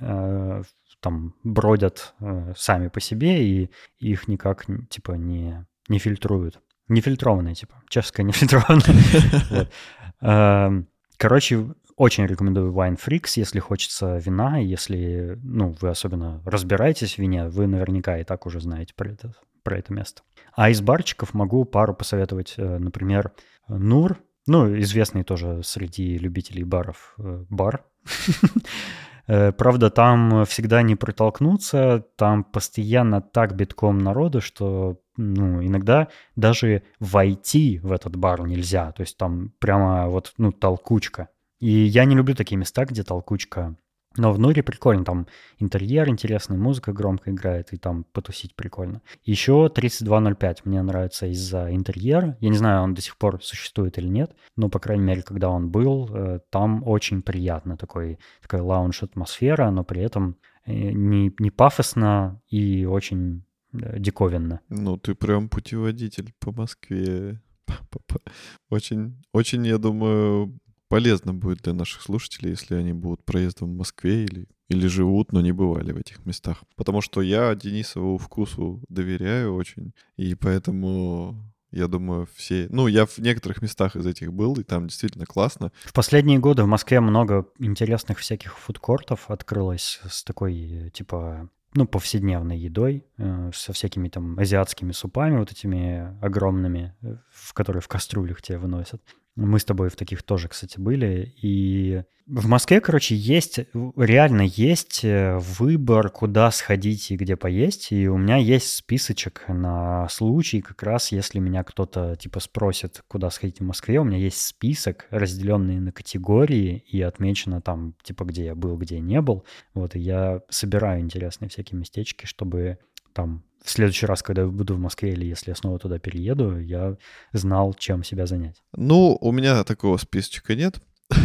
Э, там бродят сами по себе, и их никак, типа, не, не фильтруют. Нефильтрованные, типа. Чешская нефильтрованная. Эм, короче, очень рекомендую Wine Freaks, если хочется вина, если, ну, вы особенно разбираетесь в вине, вы наверняка и так уже знаете про это, про это место. А из барчиков могу пару посоветовать, э, например, Нур, ну, известный тоже среди любителей баров э, бар. Э, правда, там всегда не протолкнуться, там постоянно так битком народу, что ну, иногда даже войти в этот бар нельзя. То есть там прямо вот, ну, толкучка. И я не люблю такие места, где толкучка. Но в Нуре прикольно, там интерьер интересный, музыка громко играет, и там потусить прикольно. Еще 3205 мне нравится из-за интерьера. Я не знаю, он до сих пор существует или нет, но, по крайней мере, когда он был, э, там очень приятно такой, такая лаунж-атмосфера, но при этом э, не, не пафосно и очень э, диковинно. Ну, ты прям путеводитель по Москве. Очень, очень, я думаю, полезно будет для наших слушателей, если они будут проездом в Москве или, или живут, но не бывали в этих местах. Потому что я Денисову вкусу доверяю очень, и поэтому я думаю, все... Ну, я в некоторых местах из этих был, и там действительно классно. В последние годы в Москве много интересных всяких фудкортов открылось с такой, типа, ну, повседневной едой, э, со всякими там азиатскими супами вот этими огромными, э, в которые в кастрюлях тебе выносят. Мы с тобой в таких тоже, кстати, были. И в Москве, короче, есть, реально есть э, выбор, куда сходить и где поесть. И у меня есть списочек на случай, как раз если меня кто-то, типа, спросит, куда сходить в Москве, у меня есть список, разделенный на категории, и отмечено там, типа, где я был, где я не был. Вот, и я собираю интересные всякие местечки, чтобы там в следующий раз, когда я буду в Москве или если я снова туда перееду, я знал, чем себя занять. Ну, у меня такого списочка нет.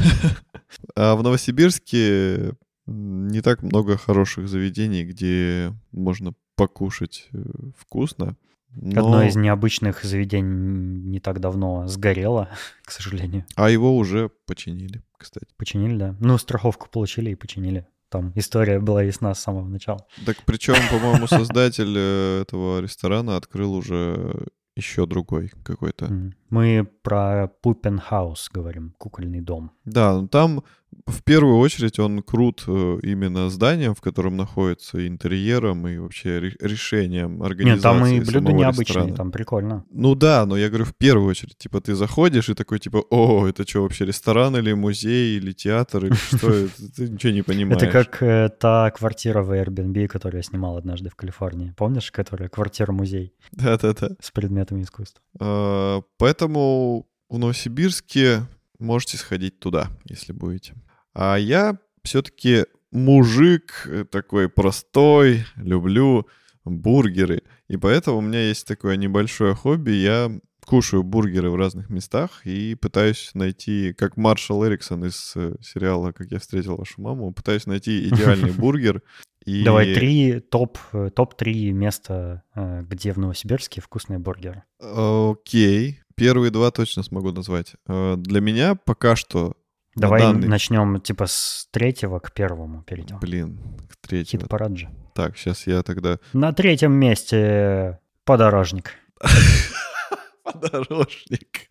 А в Новосибирске не так много хороших заведений, где можно покушать э, вкусно. Но... Одно из необычных заведений не так давно сгорело, к сожалению. А его уже починили, кстати. Починили, да. Ну, страховку получили и починили. Там история была ясна с самого начала. Так причем, по-моему, создатель э, этого ресторана открыл уже еще другой какой-то. Мы про Puppenhaus говорим, кукольный дом. Да, ну там в первую очередь он крут э, именно зданием, в котором находится, интерьером и вообще решением организации Нет, там и блюда необычные, ресторана. там прикольно. Ну да, но я говорю в первую очередь, типа ты заходишь и такой типа, о, это что вообще, ресторан или музей или театр или что, ты ничего не понимаешь. Это как э, та квартира в Airbnb, которую я снимал однажды в Калифорнии. Помнишь, которая квартира-музей? Да-да-да. С предметами искусства. А, поэтому в Новосибирске можете сходить туда, если будете. А я все-таки мужик э, такой простой, люблю бургеры. И поэтому у меня есть такое небольшое хобби. Я кушаю бургеры в разных местах и пытаюсь найти, как Маршал Эриксон из э, сериала «Как я встретил вашу маму», пытаюсь найти идеальный бургер. И... Давай три топ, э, топ-три места, где в Новосибирске вкусные бургеры. Окей. Первые два точно смогу назвать. Э, для меня пока что... Давай данный... начнем типа с третьего к первому перейдем. Блин, к третьему. Хит-парад же. Так, сейчас я тогда... На третьем месте подорожник. Подорожник.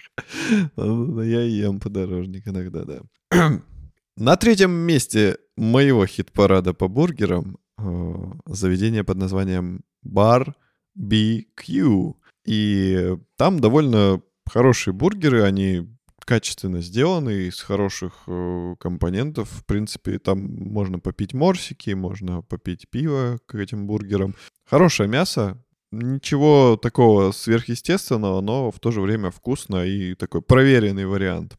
Я ем подорожник иногда, да. На третьем месте моего хит-парада по бургерам э, заведение под названием Bar BQ. И там довольно хорошие бургеры, они качественно сделанный, из хороших э, компонентов. В принципе, там можно попить морсики, можно попить пиво к этим бургерам. Хорошее мясо, ничего такого сверхъестественного, но в то же время вкусно и такой проверенный вариант.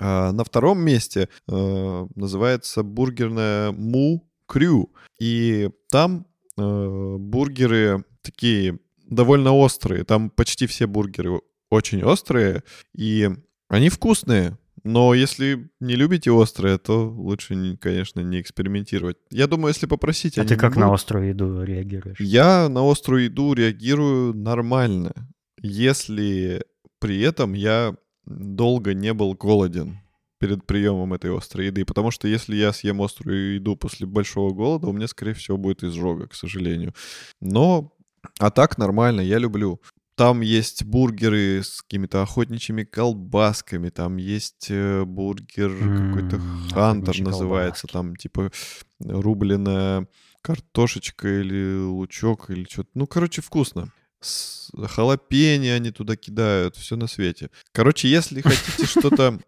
А на втором месте э, называется бургерная Му Крю. И там э, бургеры такие довольно острые. Там почти все бургеры очень острые. И они вкусные. Но если не любите острое, то лучше, конечно, не экспериментировать. Я думаю, если попросить... А ты как будут... на острую еду реагируешь? Я на острую еду реагирую нормально. Если при этом я долго не был голоден перед приемом этой острой еды, потому что если я съем острую еду после большого голода, у меня, скорее всего, будет изжога, к сожалению. Но, а так нормально, я люблю. Там есть бургеры с какими-то охотничьими колбасками, там есть э, бургер mm, какой-то Хантер называется, колбаски. там типа рубленая картошечка или лучок или что-то. Ну, короче, вкусно с халапеньо они туда кидают, все на свете. Короче, если хотите что-то,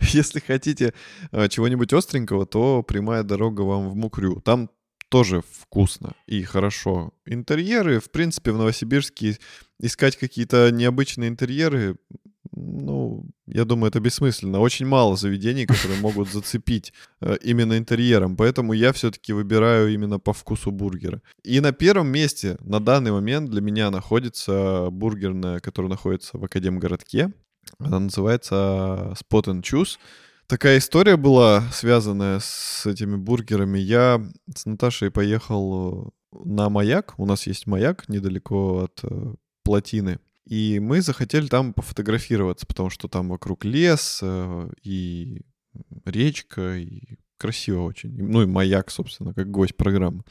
если хотите э, чего-нибудь остренького, то прямая дорога вам в Мукрю. Там тоже вкусно и хорошо. Интерьеры, в принципе, в Новосибирске искать какие-то необычные интерьеры ну, я думаю, это бессмысленно. Очень мало заведений, которые могут зацепить э, именно интерьером. Поэтому я все-таки выбираю именно по вкусу бургера. И на первом месте на данный момент для меня находится бургерная, которая находится в Академгородке. Она называется Spot and Choose. Такая история была, связанная с этими бургерами. Я с Наташей поехал на маяк. У нас есть маяк недалеко от э, плотины. И мы захотели там пофотографироваться, потому что там вокруг лес э, и речка, и красиво очень. Ну и маяк, собственно, как гость программы.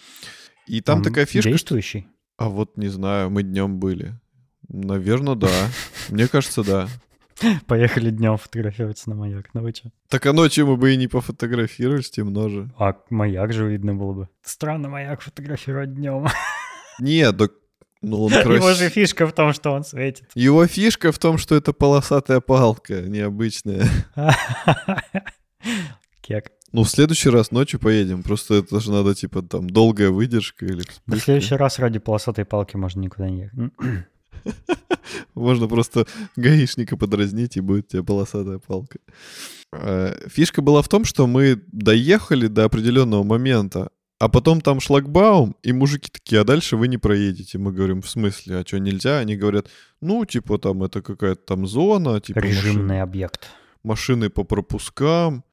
И там Он такая фишка... Действующий? А вот не знаю, мы днем были. Наверное, да. Мне кажется, да. Поехали днем фотографироваться на маяк. Ну вы что? Так а ночью мы бы и не пофотографировались, темно же. А маяк же видно было бы. Странно маяк фотографировать днем. Нет, так ну, он крас... Его же фишка в том, что он светит. Его фишка в том, что это полосатая палка, необычная. Кек. Ну, в следующий раз ночью поедем. Просто это же надо, типа, там, долгая выдержка или... В следующий раз ради полосатой палки можно никуда не ехать. Можно просто гаишника подразнить, и будет у тебя полосатая палка. Э, фишка была в том, что мы доехали до определенного момента, а потом там шлагбаум, и мужики такие, а дальше вы не проедете. Мы говорим, в смысле, а что, нельзя? Они говорят, ну, типа, там это какая-то там зона. Типа, Режимный машины, объект. Машины по пропускам.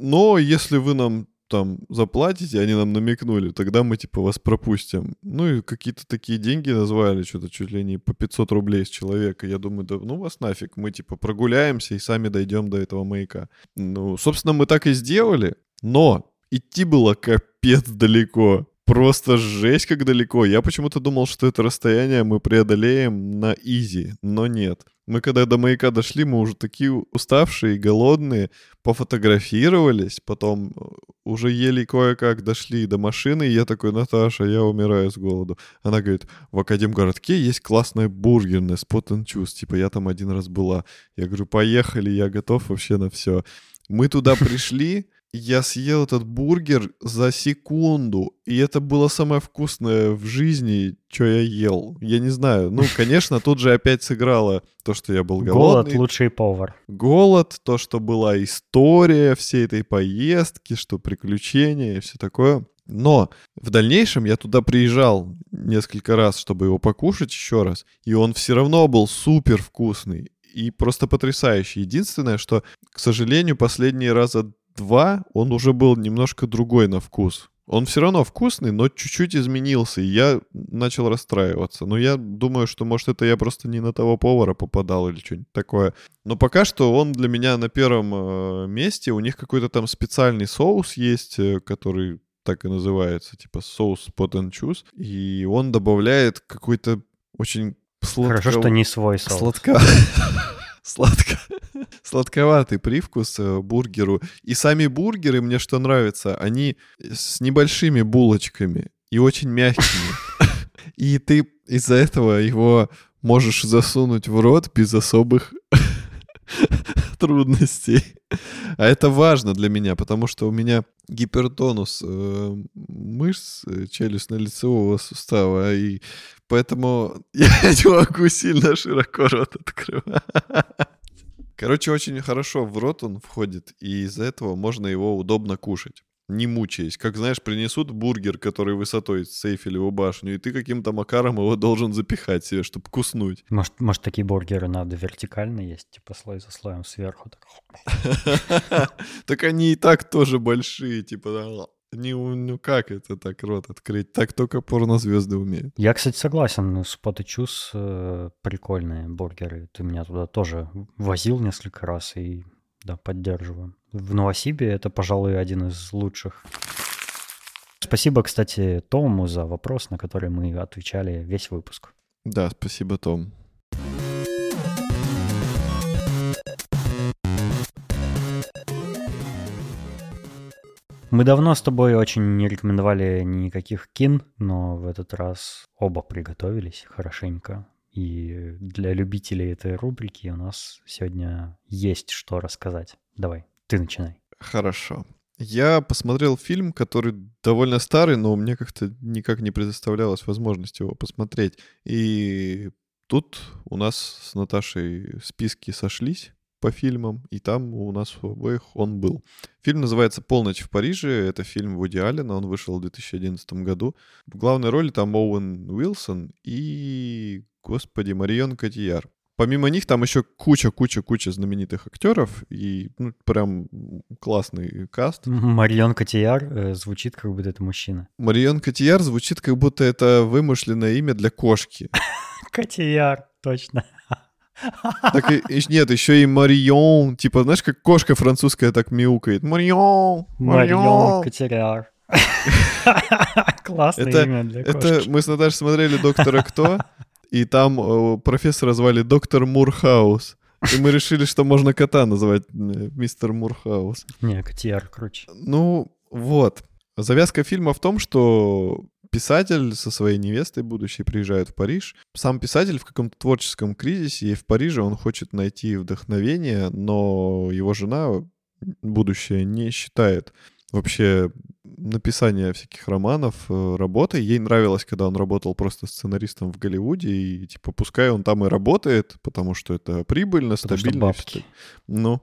Но если вы нам там заплатите, они нам намекнули, тогда мы типа вас пропустим. Ну и какие-то такие деньги назвали, что-то чуть ли не по 500 рублей с человека. Я думаю, да ну вас нафиг, мы типа прогуляемся и сами дойдем до этого маяка. Ну, собственно, мы так и сделали, но идти было капец далеко. Просто жесть как далеко. Я почему-то думал, что это расстояние мы преодолеем на изи, но нет. Мы когда до маяка дошли, мы уже такие уставшие, голодные, пофотографировались, потом э, уже еле кое-как дошли до машины, и я такой, Наташа, я умираю с голоду. Она говорит, в Академгородке есть классная бургерная, Spot and Choose, типа я там один раз была. Я говорю, поехали, я готов вообще на все. Мы туда пришли, я съел этот бургер за секунду, и это было самое вкусное в жизни, что я ел. Я не знаю. Ну, конечно, тут же опять сыграло то, что я был голодный. Голод — лучший повар. Голод, то, что была история всей этой поездки, что приключения и все такое. Но в дальнейшем я туда приезжал несколько раз, чтобы его покушать еще раз, и он все равно был супер вкусный и просто потрясающий. Единственное, что, к сожалению, последние раза 2 он уже был немножко другой на вкус. Он все равно вкусный, но чуть-чуть изменился, и я начал расстраиваться. Но я думаю, что, может, это я просто не на того повара попадал или что-нибудь такое. Но пока что он для меня на первом э, месте. У них какой-то там специальный соус есть, э, который так и называется, типа соус pot and choose. И он добавляет какой-то очень сладко... Хорошо, что не свой соус. Сладко... Сладко сладковатый привкус э, бургеру. И сами бургеры, мне что нравится, они с небольшими булочками и очень мягкими. И ты из-за этого его можешь засунуть в рот без особых трудностей. А это важно для меня, потому что у меня гипертонус э, мышц э, челюстно-лицевого сустава, и поэтому я не могу сильно широко рот открывать. Короче, очень хорошо в рот он входит, и из-за этого можно его удобно кушать не мучаясь. Как, знаешь, принесут бургер, который высотой с Эйфелеву башню, и ты каким-то макаром его должен запихать себе, чтобы куснуть. Может, может такие бургеры надо вертикально есть, типа слой за слоем сверху. Так они и так тоже большие, типа, не, ну как это так рот открыть? Так только порнозвезды умеют. Я, кстати, согласен. И Choose э, прикольные бургеры. Ты меня туда тоже возил несколько раз и да, поддерживаю. В Новосибе это, пожалуй, один из лучших. Спасибо, кстати, Тому за вопрос, на который мы отвечали весь выпуск. Да, спасибо, Том. Мы давно с тобой очень не рекомендовали никаких кин, но в этот раз оба приготовились хорошенько. И для любителей этой рубрики у нас сегодня есть что рассказать. Давай, ты начинай. Хорошо. Я посмотрел фильм, который довольно старый, но мне как-то никак не предоставлялась возможность его посмотреть. И тут у нас с Наташей списки сошлись по фильмам, и там у нас у обоих он был. Фильм называется «Полночь в Париже». Это фильм Вуди Аллена, он вышел в 2011 году. В главной роли там Оуэн Уилсон и Господи, Марион Котияр. Помимо них там еще куча-куча-куча знаменитых актеров и ну, прям классный каст. Марион Котияр э, звучит как будто это мужчина. Марион Котияр звучит как будто это вымышленное имя для кошки. Котияр, точно. Так и, нет, еще и Марион, типа, знаешь, как кошка французская так мяукает. Марион, Марион Котияр. Классное имя для кошки. Это мы с Наташей смотрели «Доктора Кто», и там э, профессора звали доктор Мурхаус. И мы решили, что можно кота назвать э, мистер Мурхаус. Не, Котияр круче. Ну, вот. Завязка фильма в том, что писатель со своей невестой будущей приезжает в Париж. Сам писатель в каком-то творческом кризисе, и в Париже он хочет найти вдохновение, но его жена будущее не считает вообще написание всяких романов э, работой. Ей нравилось, когда он работал просто сценаристом в Голливуде, и типа пускай он там и работает, потому что это прибыльно, потому стабильно. Ну,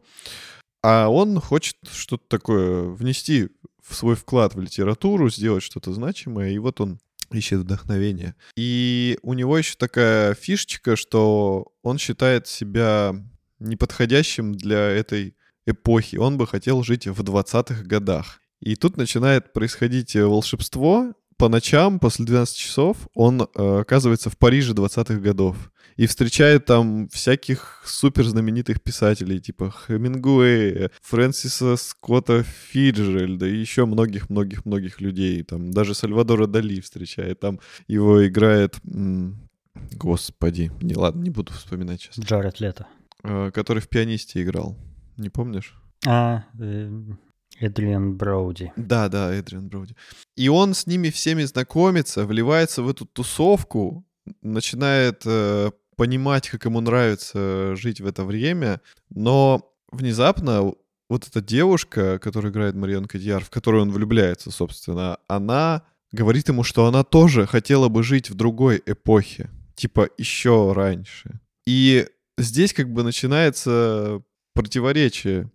а он хочет что-то такое внести в свой вклад в литературу, сделать что-то значимое, и вот он ищет вдохновение. И у него еще такая фишечка, что он считает себя неподходящим для этой эпохи. Он бы хотел жить в 20-х годах. И тут начинает происходить волшебство. По ночам, после 12 часов, он э, оказывается в Париже 20-х годов. И встречает там всяких супер знаменитых писателей, типа Хемингуэя, Фрэнсиса Скотта Фиджеральда и еще многих-многих-многих людей. Там даже Сальвадора Дали встречает. Там его играет... Господи, не ладно, не буду вспоминать сейчас. Джаред Лето. Э, который в «Пианисте» играл. Не помнишь? А, э, Эдриан Броуди. Да, да, Эдриан Броуди. И он с ними всеми знакомится, вливается в эту тусовку, начинает э, понимать, как ему нравится жить в это время, но внезапно вот эта девушка, которая играет Марион Кадьяр, в которую он влюбляется, собственно, она говорит ему, что она тоже хотела бы жить в другой эпохе, типа еще раньше. И здесь как бы начинается противоречие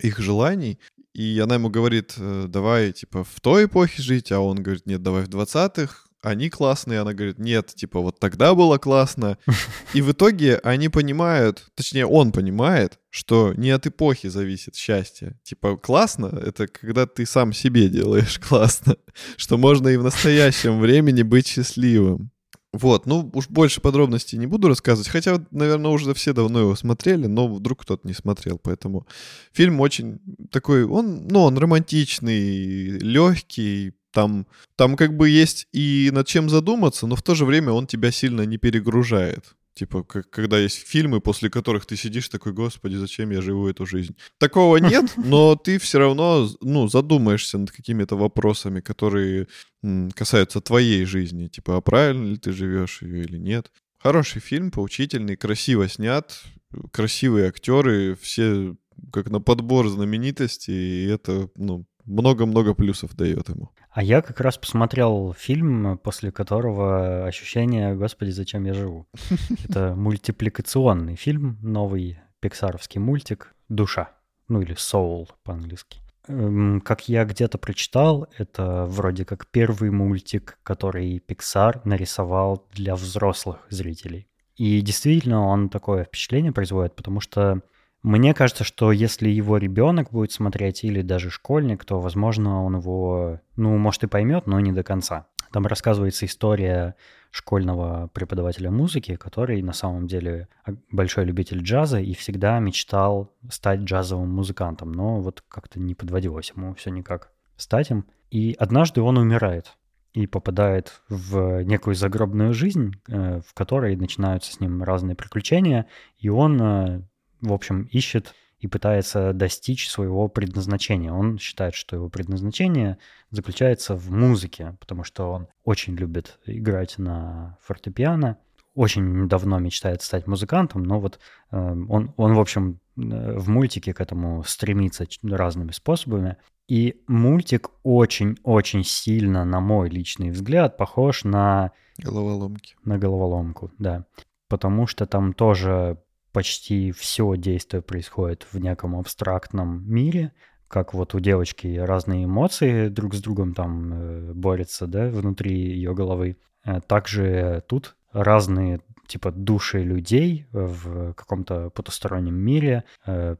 их желаний. И она ему говорит, э, давай, типа, в той эпохе жить, а он говорит, нет, давай в 20-х, они классные, она говорит, нет, типа, вот тогда было классно. И в итоге они понимают, точнее, он понимает, что не от эпохи зависит счастье. Типа, классно — это когда ты сам себе делаешь классно, что можно и в настоящем времени быть счастливым. Вот, ну уж больше подробностей не буду рассказывать, хотя, наверное, уже все давно его смотрели, но вдруг кто-то не смотрел, поэтому фильм очень такой, он, ну, он романтичный, легкий, там, там как бы есть и над чем задуматься, но в то же время он тебя сильно не перегружает. Типа, как, когда есть фильмы, после которых ты сидишь такой, господи, зачем я живу эту жизнь? Такого нет, но ты все равно, ну, задумаешься над какими-то вопросами, которые м, касаются твоей жизни. Типа, а правильно ли ты живешь ее или нет? Хороший фильм, поучительный, красиво снят, красивые актеры, все как на подбор знаменитости, и это, ну, много-много плюсов дает ему. А я как раз посмотрел фильм, после которого ощущение «Господи, зачем я живу?». Это мультипликационный фильм, новый пиксаровский мультик «Душа», ну или «Soul» по-английски. Эм, как я где-то прочитал, это вроде как первый мультик, который Pixar нарисовал для взрослых зрителей. И действительно он такое впечатление производит, потому что мне кажется, что если его ребенок будет смотреть или даже школьник, то, возможно, он его, ну, может и поймет, но не до конца. Там рассказывается история школьного преподавателя музыки, который на самом деле большой любитель джаза и всегда мечтал стать джазовым музыкантом, но вот как-то не подводилось ему все никак стать им. И однажды он умирает и попадает в некую загробную жизнь, э, в которой начинаются с ним разные приключения, и он э, в общем, ищет и пытается достичь своего предназначения. Он считает, что его предназначение заключается в музыке, потому что он очень любит играть на фортепиано, очень давно мечтает стать музыкантом, но вот э, он, он, в общем, э, в мультике к этому стремится разными способами. И мультик очень-очень сильно, на мой личный взгляд, похож на... Головоломки. На головоломку, да. Потому что там тоже почти все действие происходит в неком абстрактном мире, как вот у девочки разные эмоции друг с другом там э, борются, да, внутри ее головы. Э, также тут разные типа души людей в каком-то потустороннем мире э,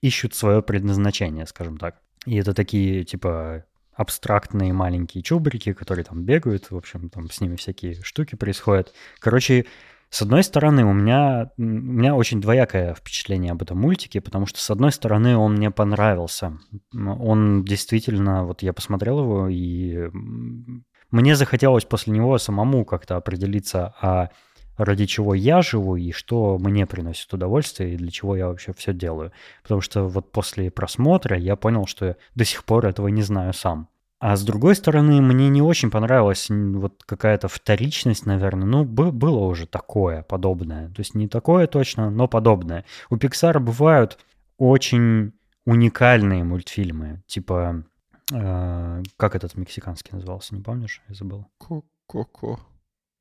ищут свое предназначение, скажем так. И это такие типа абстрактные маленькие чубрики, которые там бегают, в общем, там с ними всякие штуки происходят. Короче, с одной стороны, у меня, у меня очень двоякое впечатление об этом мультике, потому что, с одной стороны, он мне понравился. Он действительно, вот я посмотрел его, и мне захотелось после него самому как-то определиться, а ради чего я живу и что мне приносит удовольствие и для чего я вообще все делаю. Потому что вот после просмотра я понял, что до сих пор этого не знаю сам. А с другой стороны, мне не очень понравилась вот какая-то вторичность, наверное. Ну, было уже такое подобное. То есть не такое точно, но подобное. У Pixar бывают очень уникальные мультфильмы. Типа, э, как этот мексиканский назывался, не помнишь? Я забыл. Ко-ко-ко.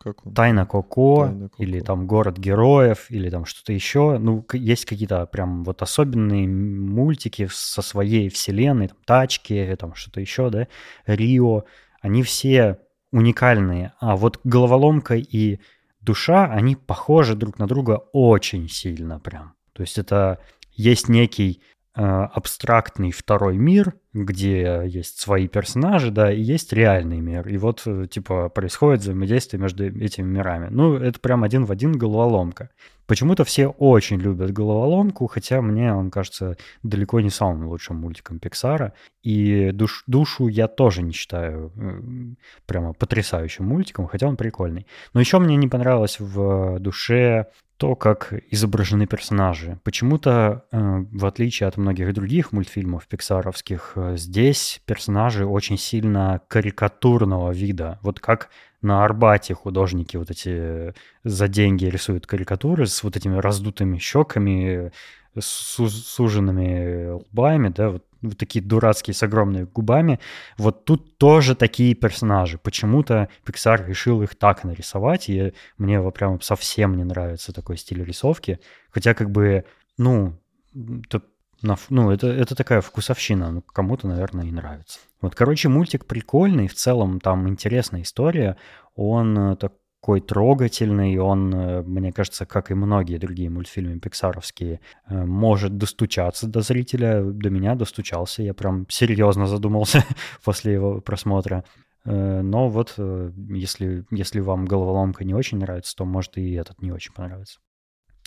Как он? Тайна Коко, Тайна Коко, или там Город героев, или там что-то еще. Ну, есть какие-то прям вот особенные мультики со своей вселенной, там, Тачки, там что-то еще, да, Рио. Они все уникальные. А вот головоломка и душа, они похожи друг на друга очень сильно прям. То есть это есть некий абстрактный второй мир, где есть свои персонажи, да, и есть реальный мир. И вот, э, типа, происходит взаимодействие между этими мирами. Ну, это прям один в один головоломка. Почему-то все очень любят головоломку, хотя мне он кажется далеко не самым лучшим мультиком Пиксара. И душ, душу я тоже не считаю э, прямо потрясающим мультиком, хотя он прикольный. Но еще мне не понравилось в душе то, как изображены персонажи. Почему-то, э, в отличие от многих других мультфильмов пиксаровских, э, здесь персонажи очень сильно карикатурного вида. Вот как на Арбате художники вот эти за деньги рисуют карикатуры с вот этими раздутыми щеками, с суженными лбами, да, вот, вот такие дурацкие с огромными губами. Вот тут тоже такие персонажи. Почему-то Pixar решил их так нарисовать, и мне вот прям совсем не нравится такой стиль рисовки. Хотя как бы, ну, это, ну, это, это такая вкусовщина, ну, кому-то, наверное, и нравится. Вот, короче, мультик прикольный, в целом там интересная история. Он э, так, такой трогательный, он, э, мне кажется, как и многие другие мультфильмы пиксаровские, э, может достучаться до зрителя. До меня достучался, я прям серьезно задумался после его просмотра. Э, но вот если, если вам головоломка не очень нравится, то может и этот не очень понравится.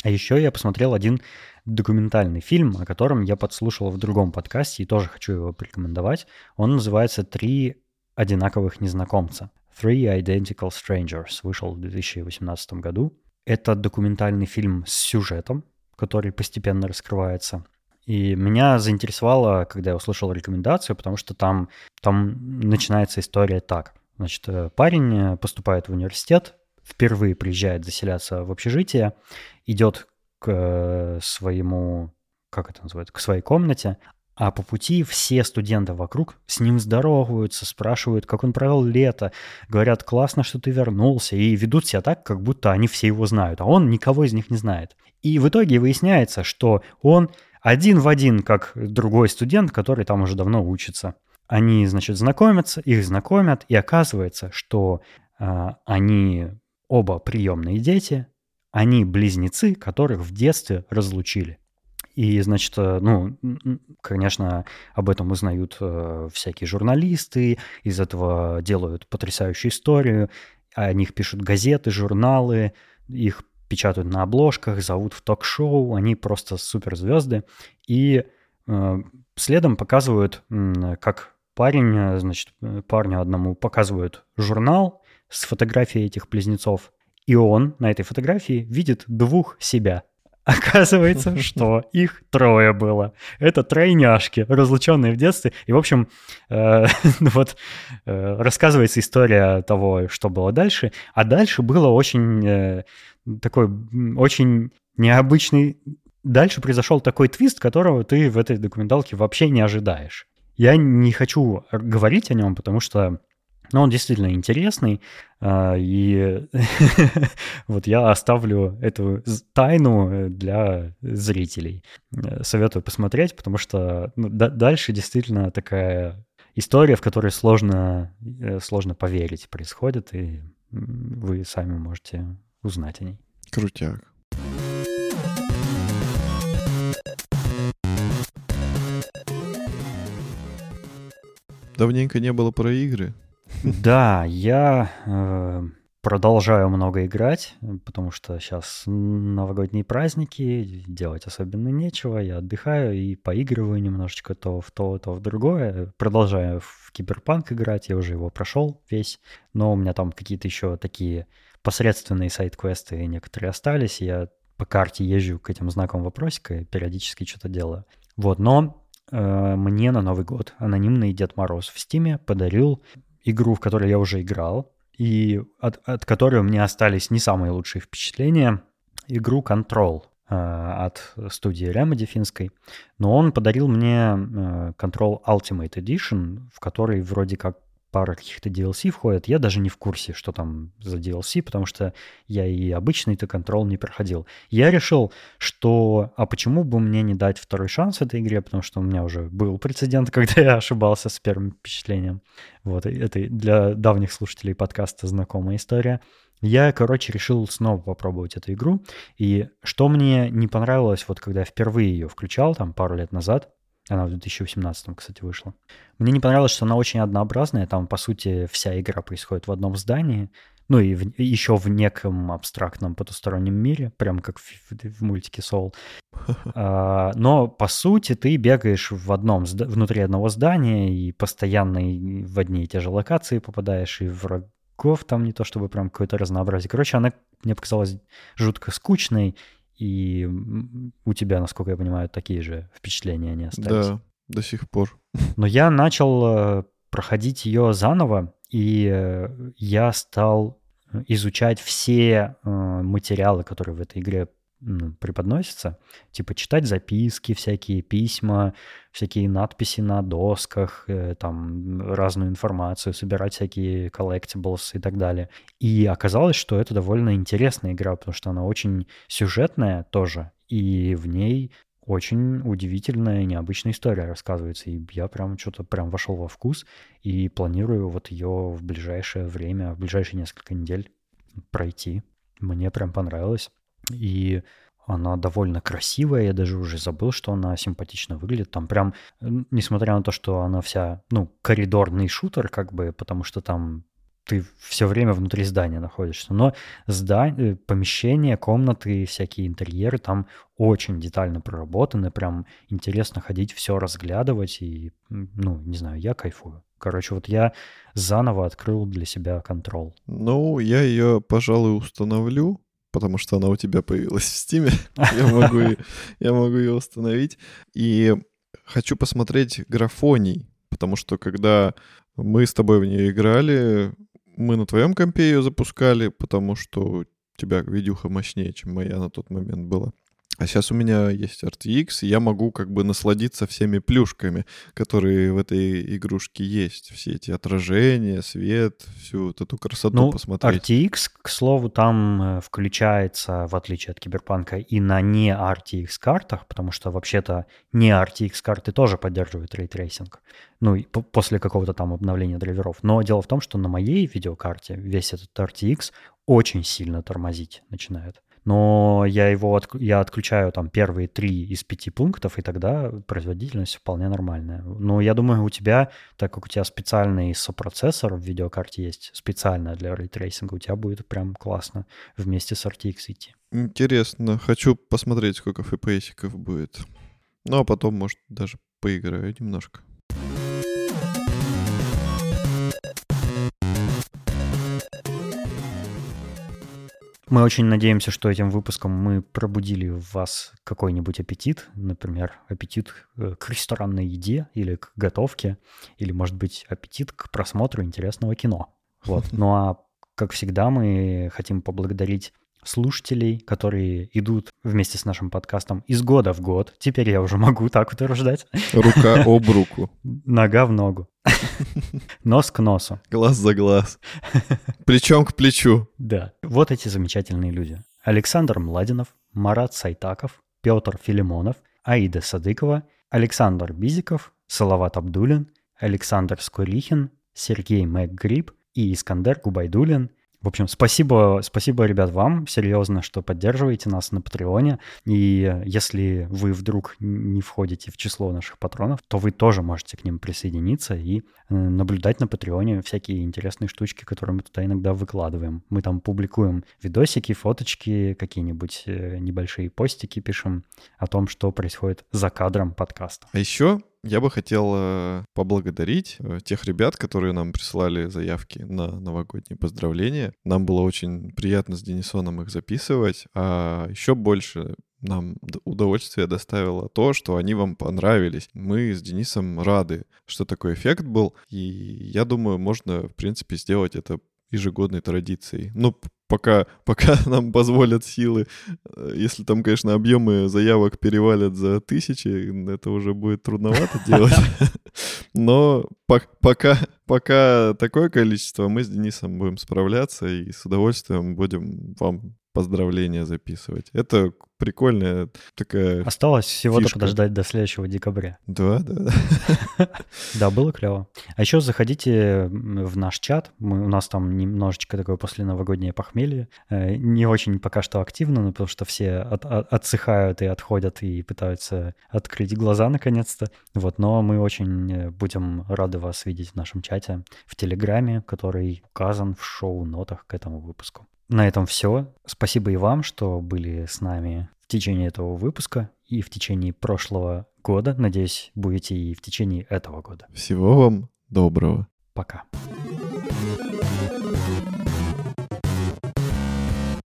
А еще я посмотрел один документальный фильм, о котором я подслушал в другом подкасте и тоже хочу его порекомендовать. Он называется «Три одинаковых незнакомца». Three Identical Strangers вышел в 2018 году. Это документальный фильм с сюжетом, который постепенно раскрывается. И меня заинтересовало, когда я услышал рекомендацию, потому что там, там начинается история так. Значит, э, парень поступает в университет, впервые приезжает заселяться в общежитие, идет к э, своему как это называется, к своей комнате, а по пути все студенты вокруг с ним здороваются, спрашивают, как он провел лето, говорят, классно, что ты вернулся, и ведут себя так, как будто они все его знают, а он никого из них не знает. И в итоге выясняется, что он один в один, как другой студент, который там уже давно учится. Они, значит, знакомятся, их знакомят, и оказывается, что э, они оба приемные дети, они близнецы, которых в детстве разлучили. И, значит, э, ну, конечно, об этом узнают э, всякие журналисты, из этого делают потрясающую историю, о них пишут газеты, журналы, их печатают на обложках, зовут в ток-шоу, они просто суперзвезды. И э, следом показывают, как парень, значит, парню одному показывают журнал с фотографией этих близнецов, и он на этой фотографии видит двух себя – Оказывается, что их трое было. Это тройняшки, разлученные в детстве. И, в общем, э, ну вот э, рассказывается история того, что было дальше. А дальше было очень э, такой, очень необычный... Дальше произошел такой твист, которого ты в этой документалке вообще не ожидаешь. Я не хочу говорить о нем, потому что но он действительно интересный, а, и вот я оставлю эту тайну э, для зрителей. Э, советую посмотреть, потому что ну, дальше действительно такая история, в которой сложно, э, сложно поверить происходит, и вы сами можете узнать о ней. Крутяк. Давненько не было про игры. Да, я э, продолжаю много играть, потому что сейчас новогодние праздники, делать особенно нечего. Я отдыхаю и поигрываю немножечко то в то, то в другое. Продолжаю в Киберпанк играть, я уже его прошел весь, но у меня там какие-то еще такие посредственные сайт-квесты некоторые остались. Я по карте езжу к этим знакам вопросика и периодически что-то делаю. Вот, но э, мне на Новый год анонимный Дед Мороз в Стиме подарил игру, в которой я уже играл, и от, от которой у меня остались не самые лучшие впечатления, игру Control э, от студии Remedy финской. Но он подарил мне э, Control Ultimate Edition, в которой вроде как пара каких-то DLC входит. Я даже не в курсе, что там за DLC, потому что я и обычный-то контрол не проходил. Я решил, что а почему бы мне не дать второй шанс этой игре, потому что у меня уже был прецедент, когда я ошибался с первым впечатлением. Вот, это для давних слушателей подкаста знакомая история. Я, короче, решил снова попробовать эту игру. И что мне не понравилось, вот когда я впервые ее включал, там пару лет назад, она в 2018, кстати, вышла. Мне не понравилось, что она очень однообразная. Там, по сути, вся игра происходит в одном здании. Ну и, в, еще в неком абстрактном потустороннем мире, прям как в, в, в мультике Soul. А, но, по сути, ты бегаешь в одном, внутри одного здания и постоянно в одни и те же локации попадаешь, и врагов там не то чтобы прям какое-то разнообразие. Короче, она мне показалась жутко скучной и у тебя, насколько я понимаю, такие же впечатления не остались. Да, до сих пор. Но я начал э, проходить ее заново, и э, я стал изучать все э, материалы, которые в этой игре преподносится. Типа читать записки, всякие письма, всякие надписи на досках, э, там разную информацию, собирать всякие collectibles и так далее. И оказалось, что это довольно интересная игра, потому что она очень сюжетная тоже, и в ней очень удивительная и необычная история рассказывается. И я прям что-то прям вошел во вкус и планирую вот ее в ближайшее время, в ближайшие несколько недель пройти. Мне прям понравилось. И она довольно красивая, я даже уже забыл, что она симпатично выглядит. Там прям, несмотря на то, что она вся, ну, коридорный шутер, как бы, потому что там ты все время внутри здания находишься. Но здание, э, помещение, комнаты, всякие интерьеры там очень детально проработаны. Прям интересно ходить, все разглядывать. И, ну, не знаю, я кайфую. Короче, вот я заново открыл для себя контрол. Ну, я ее, пожалуй, установлю потому что она у тебя появилась в Стиме. я, могу, я могу ее установить. И хочу посмотреть графоний, потому что когда мы с тобой в нее играли, мы на твоем компе ее запускали, потому что у тебя видюха мощнее, чем моя на тот момент была. А сейчас у меня есть RTX, и я могу как бы насладиться всеми плюшками, которые в этой игрушке есть. Все эти отражения, свет, всю вот эту красоту Ну, посмотреть. RTX, к слову, там э, включается, в отличие от Киберпанка, и на не RTX картах, потому что вообще-то не RTX карты тоже поддерживают рейтрейсинг. Ну, после какого-то там обновления драйверов. Но дело в том, что на моей видеокарте весь этот RTX очень сильно тормозить начинает. Но я его отк- я отключаю там первые три из пяти пунктов, и тогда производительность вполне нормальная. Но я думаю, у тебя, так как у тебя специальный сопроцессор в видеокарте есть, специально для рейтрейсинга, у тебя будет прям классно вместе с RTX идти. Интересно. Хочу посмотреть, сколько FPS будет. Ну, а потом, может, даже поиграю немножко. Мы очень надеемся, что этим выпуском мы пробудили в вас какой-нибудь аппетит, например, аппетит э, к ресторанной еде или к готовке, или, может быть, аппетит к просмотру интересного кино. Вот. Ну а, как всегда, мы хотим поблагодарить слушателей, которые идут вместе с нашим подкастом из года в год. Теперь я уже могу так утверждать. Рука об руку. Нога в ногу. Нос к носу. Глаз за глаз. Плечом к плечу. Да. Вот эти замечательные люди. Александр Младинов, Марат Сайтаков, Петр Филимонов, Аида Садыкова, Александр Бизиков, Салават Абдулин, Александр Скурихин, Сергей МакГриб и Искандер Губайдулин. В общем, спасибо, спасибо, ребят, вам, серьезно, что поддерживаете нас на Патреоне. И если вы вдруг не входите в число наших патронов, то вы тоже можете к ним присоединиться и э, наблюдать на Патреоне всякие интересные штучки, которые мы туда иногда выкладываем. Мы там публикуем видосики, фоточки, какие-нибудь э, небольшие постики пишем о том, что происходит за кадром подкаста. А еще я бы хотел э, поблагодарить э, тех ребят, которые нам прислали заявки на новогодние поздравления. Нам было очень приятно с Денисоном их записывать, а еще больше нам удовольствие доставило то, что они вам понравились. Мы с Денисом рады, что такой эффект был, и я думаю, можно, в принципе, сделать это ежегодной традицией. Ну, пока, пока нам позволят силы, если там, конечно, объемы заявок перевалят за тысячи, это уже будет трудновато делать. Но пок- пока, пока такое количество, мы с Денисом будем справляться и с удовольствием будем вам поздравления записывать. Это прикольная такая... Осталось всего-то Фишка. подождать до следующего декабря. Да, да, да. Было клево. А еще заходите в наш чат. Мы, у нас там немножечко такое после новогоднее похмелье. Э, Не очень пока что активно, но потому что все от- от- отсыхают и отходят и пытаются открыть глаза наконец-то. Вот, но мы очень э, будем рады вас видеть в нашем чате в Телеграме, который указан в шоу-нотах к этому выпуску. На этом все. Спасибо и вам, что были с нами в течение этого выпуска и в течение прошлого года. Надеюсь, будете и в течение этого года. Всего вам доброго. Пока.